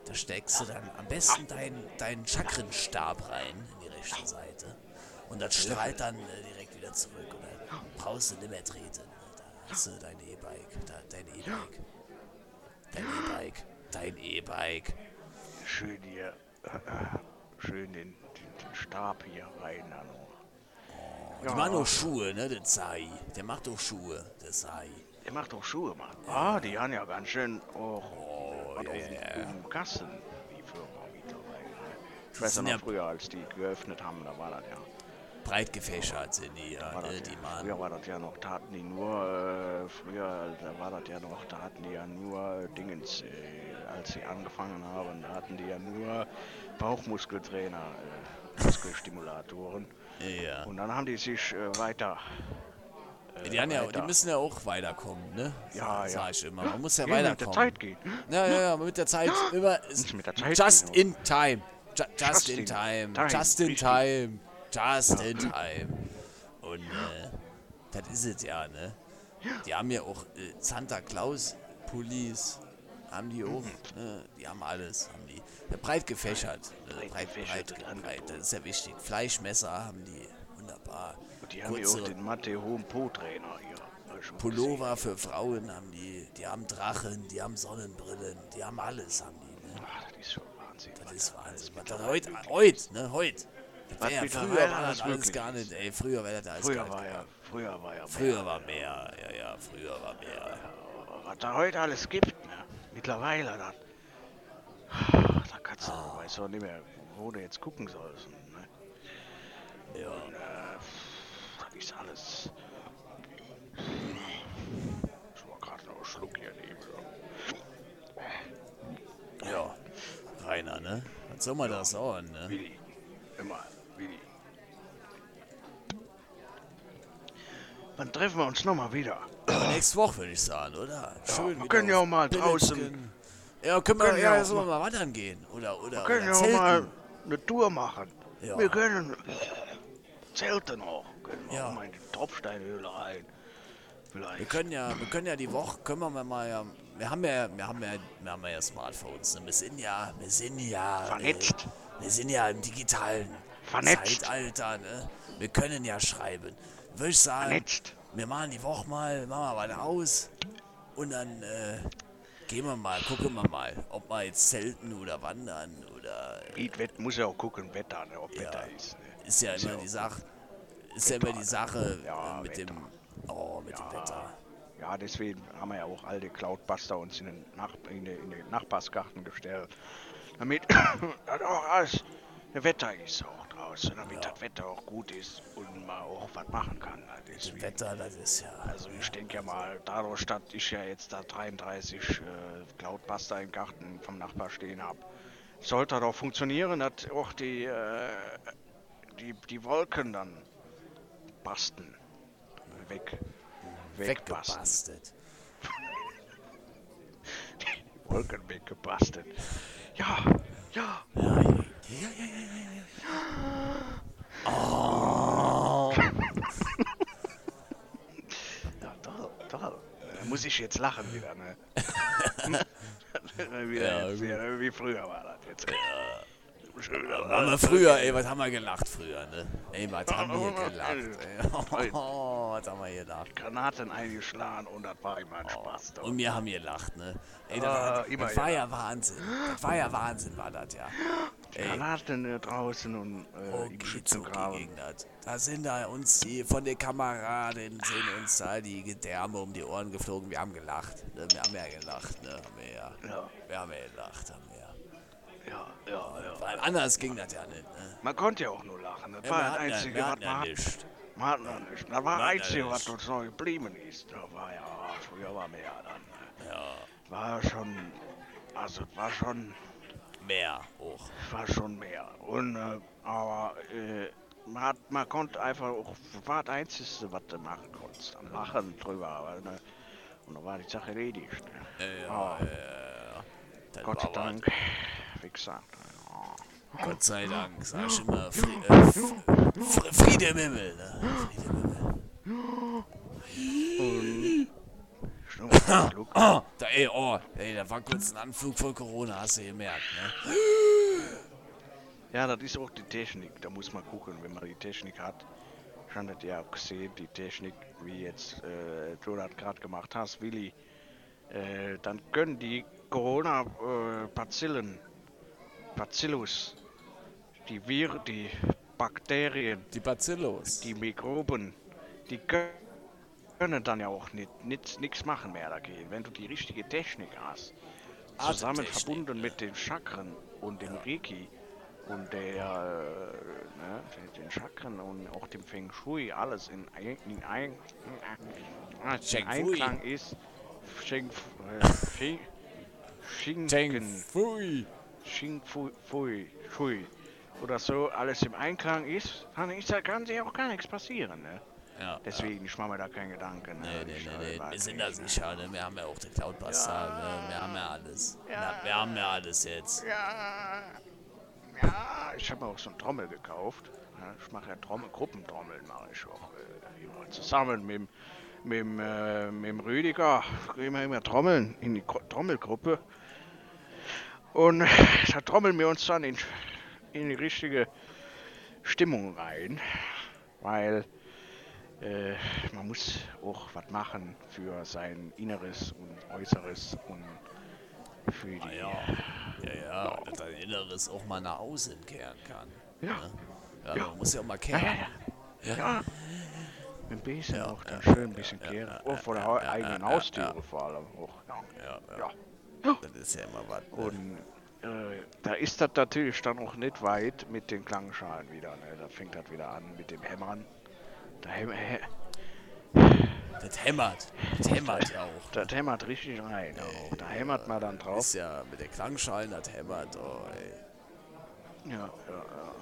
S1: da steckst du dann am besten deinen deinen Chakrenstab rein in die rechte Seite und das strahlt dann äh, direkt wieder zurück und dann brauchst du nicht mehr treten. Da hast du dein E-Bike, da, dein E-Bike, dein E-Bike, dein E-Bike.
S2: Schön hier. Äh, schön den, den, den Stab hier rein. da noch.
S1: Die machen auch Schuhe, ne, der Sai. Der macht auch Schuhe, der Sai.
S2: Der macht auch Schuhe, Mann. Ah, die haben ja ganz schön
S1: Oh,
S2: was
S1: ja, ja, ja.
S2: Kassen, die Firma mittlerweile. ne? Ich weiß ja noch früher, als die geöffnet haben, da war das ja.
S1: Breit gefächert sind die, ja, ne, die machen.
S2: früher war das ja noch, da hatten die nur, äh, früher, da war das ja noch, da hatten die ja nur äh, Dingens, äh, als sie angefangen haben, da hatten die ja nur Bauchmuskeltrainer, äh, Muskelstimulatoren.
S1: Ja.
S2: Und dann haben die sich äh, weiter. Äh,
S1: Die, haben ja, die müssen ja auch weiterkommen, ne?
S2: Ja,
S1: Sag
S2: ja.
S1: ich immer. Man muss ja
S2: Ja, mit der
S1: weiterkommen.
S2: Zeit gehen.
S1: Ja, ja, ja, mit der Zeit immer.
S2: Muss mit der Zeit
S1: just
S2: gehen,
S1: in time. Ju just,
S2: Just
S1: in time.
S2: time,
S1: Just in
S2: richtig.
S1: time. Just in time. Und äh, das ist es ja, ne? Die haben ja auch äh, Santa Claus Pullis. Haben die auch, ne? Die haben alles. Haben die. Ja, breit gefächert. Ne?
S2: Breit
S1: Breit, breit, breit. Das ist ja wichtig. Fleischmesser haben die. Wunderbar.
S2: Und die haben ja auch den Mathe Home Trainer hier.
S1: Pullover für Frauen haben die, die haben Drachen, die haben Sonnenbrillen, die haben alles, haben die, ne?
S2: Ach, das ist schon Wahnsinn.
S1: Das
S2: was
S1: ist Wahnsinn. Das heute, heute, ne, heute. Das ja, früher war das alles gar nicht, ey, früher wäre das alles
S2: Früher
S1: gar
S2: war
S1: nicht.
S2: ja, früher war ja
S1: Früher
S2: mehr,
S1: war mehr, ja, ja, früher war mehr.
S2: Was da heute alles gibt, ne? Mittlerweile, dann. Da kannst du,
S1: Ah.
S2: weißt du nicht mehr, wo du jetzt gucken sollst. Ne?
S1: Ja,
S2: Und, äh, ist alles. Ich war gerade noch einen Schluck hier nehmen. so.
S1: ja. Rainer, ne? Was soll man das sagen, ne?
S2: Willi. Immer, Willi. Wann treffen wir uns nochmal wieder?
S1: Nächste Woche, würde ich sagen, oder? Schön
S2: wir
S1: wieder
S2: können ja auch mal draußen-.
S1: Ja, können wir,
S2: können ja
S1: ja, wir mal wandern gehen? Oder, oder,
S2: Wir können
S1: oder
S2: ja auch mal eine Tour machen.
S1: Ja.
S2: Wir können zelten auch. Können wir
S1: Ja.
S2: auch mal in die Tropfsteinhöhle rein.
S1: Wir
S2: Vielleicht.
S1: können ja, wir können ja die Woche, können wir mal ja, wir haben ja, wir haben ja, wir haben ja Smartphones, ne? wir sind ja, wir sind ja,
S2: Vernetzt.
S1: Äh, wir sind ja im digitalen
S2: Vernetzt.
S1: Zeitalter, ne? Wir können ja schreiben. Würde ich sagen,
S2: Vernetzt.
S1: wir machen die Woche mal, machen wir weiter aus und dann äh, gehen wir mal, gucken wir mal, ob wir jetzt zelten oder wandern oder
S2: Wett muss ja auch gucken, Wetter, ne, ob
S1: Ja.
S2: Wetter ist. Ne.
S1: ist ja immer die Sache, ist ja immer die Sache
S2: Ja,
S1: äh, mit
S2: Wetter.
S1: dem, oh, mit dem Wetter.
S2: Ja, deswegen haben wir ja auch alte Cloudbuster uns in den, Nach in den, in den Nachbarsgarten gestellt. Damit das auch alles das Wetter ist auch draußen, damit das Wetter auch gut ist und man auch was machen kann. ne, Deswegen.
S1: Wetter, das ist ja.
S2: Also ich denke ja mal, dadurch, dass ich ja jetzt da 33 äh, Cloudbuster im Garten vom Nachbar stehen habe, sollte doch funktionieren, dass auch die, äh, die, die Wolken dann basten. Weg. Wegbasten.
S1: Weggebastelt.
S2: Die Wolken weggebastet. Ja, ja.
S1: Ja, ja, ja, ja, ja, ja.
S2: Ja, toll, toll. Da muss ich jetzt lachen wieder, ne? wieder
S1: Ja,
S2: jetzt, ja, wie früher war das jetzt.
S1: Haben wir früher, ey, was haben wir gelacht früher, ne? Ey, was haben wir gelacht, ey. Oh, was haben wir gelacht.
S2: Granaten eingeschlagen und das war immer ein Spaß. doch.
S1: Und wir haben gelacht, ne? Ey, das,
S2: Ah,
S1: war,
S2: immer
S1: das war ja. Wahnsinn. Das war ja Wahnsinn, war das ja. Ey,
S2: Granaten äh, draußen und äh,
S1: oh,
S2: im Schützengraben.
S1: Da sind da uns die, von den Kameraden sind uns da die Gedärme um die Ohren geflogen. Wir haben gelacht, ne? Wir haben ja gelacht, ne? Haben wir ja.
S2: Ja,
S1: Wir haben ja gelacht, haben.
S2: Ja, ja, ja.
S1: Weil anders ging das ja nicht, ne?
S2: Man konnte ja auch nur lachen. Das
S1: Ja,
S2: war das
S1: ja-
S2: Einzige, was
S1: ja
S2: man hat.
S1: nichts.
S2: Man hat noch nicht. Das war das
S1: ja
S2: Einzige, was uns noch geblieben ist. Da war ja, früher war mehr dann. ne?
S1: Ja,
S2: War schon, also war schon,
S1: mehr auch.
S2: war schon mehr. Und, äh, aber, äh, man, hat, man konnte einfach auch, das war das Einzige, was du machen konntest. Dann lachen drüber, aber, ne? Und dann war die Sache erledigt. Ne?
S1: Ja,
S2: Ah,
S1: ja, ja.
S2: Gott sei
S1: war was.
S2: Ja.
S1: Gott sei Dank, sag ich immer. Fri äh, Friede im Himmel, ne? Friede im Himmel. Oh, da, ey, oh, ey, da war kurz ein Anflug von Corona, hast du gemerkt, ne?
S2: Ja, das ist auch die Technik. Da muss man gucken, wenn man die Technik hat. Ich habe das ja auch gesehen, die Technik, wie jetzt äh, du das gerade gemacht hast, Willi. Äh, dann können die Corona-Bazillen, Bacillus, die Viren, die Bakterien,
S1: Die Bacillus.
S2: die Mikroben, die kö- können dann ja auch nicht nichts machen mehr dagegen. Wenn du die richtige Technik hast, zusammen
S1: Atemtechnik,
S2: verbunden
S1: ja.
S2: mit den Chakren und dem Reiki und der, äh, ne, den- Chakren und auch dem Feng Shui, alles in, in, ein, äh, in
S1: Feng Shui.
S2: Einklang ist. Feng, äh, Feng,
S1: Fui.
S2: Xing Fui, Fui, oder so alles im Einklang ist, dann ist da kann sich auch gar nichts passieren. Ne?
S1: Ja,
S2: Deswegen, ich mache mir da keine Gedanken.
S1: Nee,
S2: ne?
S1: nee, nee, nee.
S2: weiß
S1: Wir sind
S2: nicht,
S1: da
S2: ne?
S1: sicher, ne? Wir haben ja auch den Cloud-Buster, ne? Wir haben ja alles. Ja. wir haben ja alles jetzt.
S2: Ja, ja, ich habe auch so eine Trommel gekauft. Ja, ich mache ja Trommel, Gruppentrommeln mache ich auch. Äh, immer zusammen mit, dem- mit, dem, äh, mit dem Rüdiger gehen wir immer trommeln in die Trommelgruppe. Und da trommeln wir uns dann in, in die richtige Stimmung rein. Weil äh, man muss auch was machen für sein Inneres und Äußeres und für die...
S1: Ah, ja. Ja, ja, dass dein Inneres auch mal nach außen kehren kann.
S2: Ja.
S1: Ne? Ja, man muss ja auch mal kehren.
S2: Ja. Ein bisschen
S1: Ja,
S2: auch dann
S1: ja,
S2: schön ein bisschen
S1: ja,
S2: kehren.
S1: ja,
S2: auch vor der
S1: ja, ja,
S2: eigenen
S1: ja,
S2: Haustüre
S1: ja.
S2: vor allem auch. Ja.
S1: Ja, ja.
S2: Ja.
S1: Das ist ja immer was. Ne?
S2: Und äh, da ist das natürlich dann auch nicht weit mit den Klangschalen wieder. Ne? Da fängt das wieder an mit dem Hämmern. Da häm hä
S1: Das hämmert. Das hämmert ja auch.
S2: das hämmert richtig rein. Auch. Da hämmert man dann
S1: Ist
S2: drauf.
S1: ja mit den Klangschalen, das hämmert. Oh, ey.
S2: Ja, ja, ja.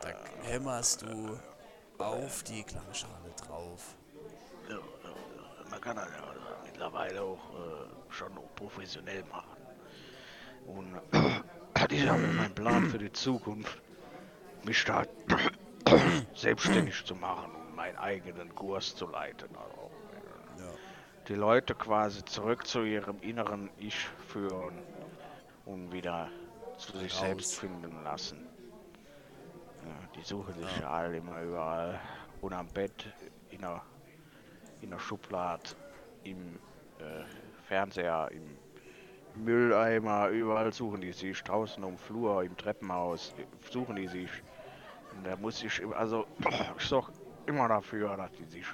S1: Da hämmerst du auf die Klangschale drauf.
S2: Ja, ja, ja. Man kann das ja mittlerweile auch äh, schon auch professionell machen. Und das ist ja auch mein Plan für die Zukunft, mich da selbstständig zu machen und meinen eigenen Kurs zu leiten. Also,
S1: Ja.
S2: die Leute quasi zurück zu ihrem inneren Ich führen und wieder zu sich
S1: Raus.
S2: selbst finden lassen. Ja, die suchen sich ja alle immer überall. Und am Bett, in der, in der Schublade, im äh, Fernseher, im Mülleimer, überall suchen die sich. Draußen um Flur, im Treppenhaus, äh, suchen die sich. Und da muss ich, also ich sorge immer dafür, dass die sich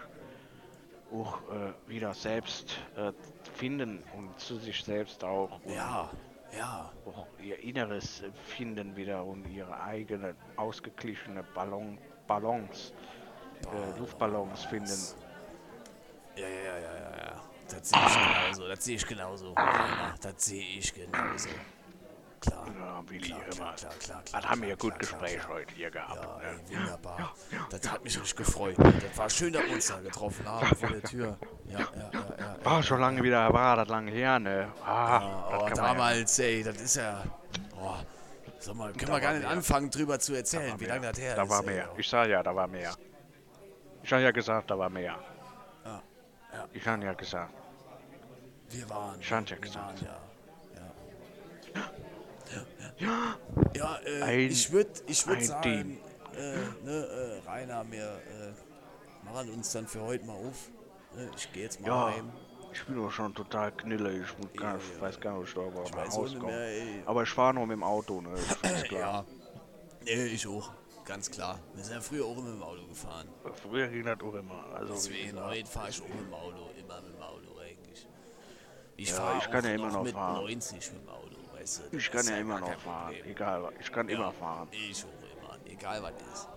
S2: auch äh, wieder selbst äh, finden und zu sich selbst auch
S1: Ja, ja.
S2: auch ihr Inneres äh, finden wieder und ihre eigene ausgeglichene Ballon, Ballons, äh, Luftballons finden.
S1: Ja, ja, ja, ja, ja, ja. Das sehe ich genauso. Das sehe ich genauso. Ja, das sehe ich genauso. Klar.
S2: Ja, Willi,
S1: Klar, klar, klar, klar,
S2: Das
S1: klar,
S2: haben wir
S1: klar,
S2: gut Gespräch heute hier gehabt.
S1: Ja,
S2: ne?
S1: ey, wunderbar. Das hat mich richtig gefreut. Das war schön, dass wir uns da getroffen haben vor der Tür. Ja, ja, ja, ja. ja.
S2: Oh, schon lange wieder war das lange her, ne? Ah,
S1: Ja, oh,
S2: ja-
S1: damals, ey, das ist ja. Oh, sag mal, können wir gar nicht anfangen, drüber zu erzählen, wie lange das her
S2: Da
S1: ist.
S2: war
S1: ey.
S2: mehr. Ich sag ja, da war mehr. Ich habe ja gesagt, da war mehr.
S1: Ja.
S2: Ich habe ja gesagt.
S1: Wir waren.
S2: Ich hab ja gesagt.
S1: Waren, ja. Ja. Ja, ja. Äh,
S2: Ein-
S1: ich würde ich würd sagen, äh, ne, äh, Rainer, wir äh, machen uns dann für heute mal auf. Ne, ich gehe jetzt mal
S2: Ja,
S1: heim.
S2: ich bin doch schon total knille. Ich gar,
S1: Ja,
S2: ich
S1: ja,
S2: weiß gar nicht, ob ich da
S1: Ich
S2: komme.
S1: ey.
S2: Aber ich fahre noch mit dem Auto, ne?
S1: Ja. Nee, ich auch. Ganz klar. Wir sind ja früher auch immer mit dem Auto gefahren.
S2: Früher ging das auch immer. Also,
S1: Deswegen, heute fahre ich auch mit dem Auto. Immer mit dem Auto eigentlich. Ich
S2: Ja,
S1: fahre
S2: ich kann ja immer
S1: noch
S2: noch
S1: mit
S2: fahren.
S1: 90 mit dem Auto, weißt du.
S2: ich kann ja immer noch fahren.
S1: Problem.
S2: Egal, was. ich kann
S1: Ja,
S2: immer fahren.
S1: Ich auch immer. Egal was ist.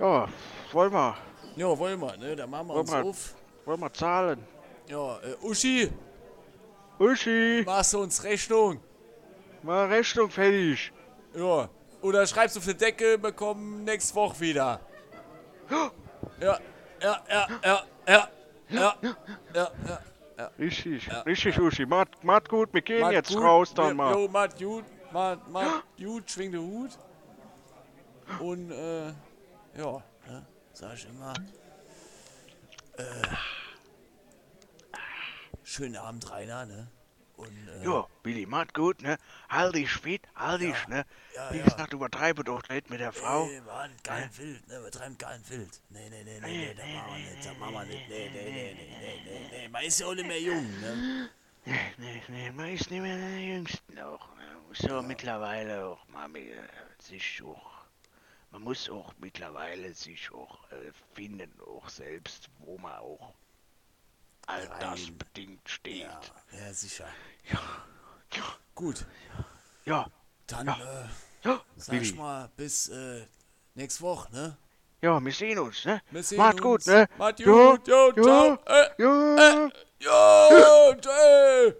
S2: Ja, wollen wir,
S1: Ja, wollen wir, ne? Dann machen wir
S2: Wollen
S1: uns
S2: wir.
S1: auf.
S2: wollen wir zahlen?
S1: Ja, äh, Uschi,
S2: Uschi,
S1: machst du uns Rechnung?
S2: mal Rechnung fertig.
S1: Ja. Oder schreibst du auf den Deckel, bekommen nächste Woche wieder. Ja, ja, ja, ja, ja, ja, ja, ja.
S2: Richtig, richtig, Uschi. Macht, macht gut, wir gehen
S1: Macht
S2: jetzt
S1: gut.
S2: raus dann
S1: Ja,
S2: mal.
S1: Jo, macht gut, macht, macht gut, schwing den Hut. Und, äh, ja, ne, sag ich immer. Äh, schönen Abend, Rainer, ne? Und, äh,
S2: Ja, Billy, macht gut, ne? Halt dich fit, halt dich, ne?
S1: Ja,
S2: Wie
S1: ja.
S2: gesagt, übertreibe doch nicht mit der Frau.
S1: Nee, Mann, kein Wild, ne? Wir treiben kein Wild. Nee, nee, nee, nee, nee, das machen wir nicht, das machen wir nicht. Nee, nee, nee, nee, nee, nee, nee. Man ist ja auch nicht mehr jung, ne?
S2: Nee, nee, nee, man ist nicht mehr der Jüngste auch. Ne? Muss ja mittlerweile auch mal mit, äh, sich auch. Man muss auch mittlerweile sich auch äh, finden, auch selbst, wo man auch altersbedingt steht.
S1: Ja, ja, sicher.
S2: Ja, ja,
S1: Gut,
S2: ja,
S1: dann,
S2: Ja.
S1: äh,
S2: ja,
S1: sag ich
S2: Billy.
S1: mal, bis, äh, nächste Woche, ne?
S2: Ja, wir sehen uns, ne?
S1: Wir sehen
S2: Macht
S1: uns.
S2: gut, ne?
S1: Macht
S2: Ja,
S1: gut, jo,
S2: ja,
S1: ciao. Äh,
S2: ja.
S1: jo, tschö.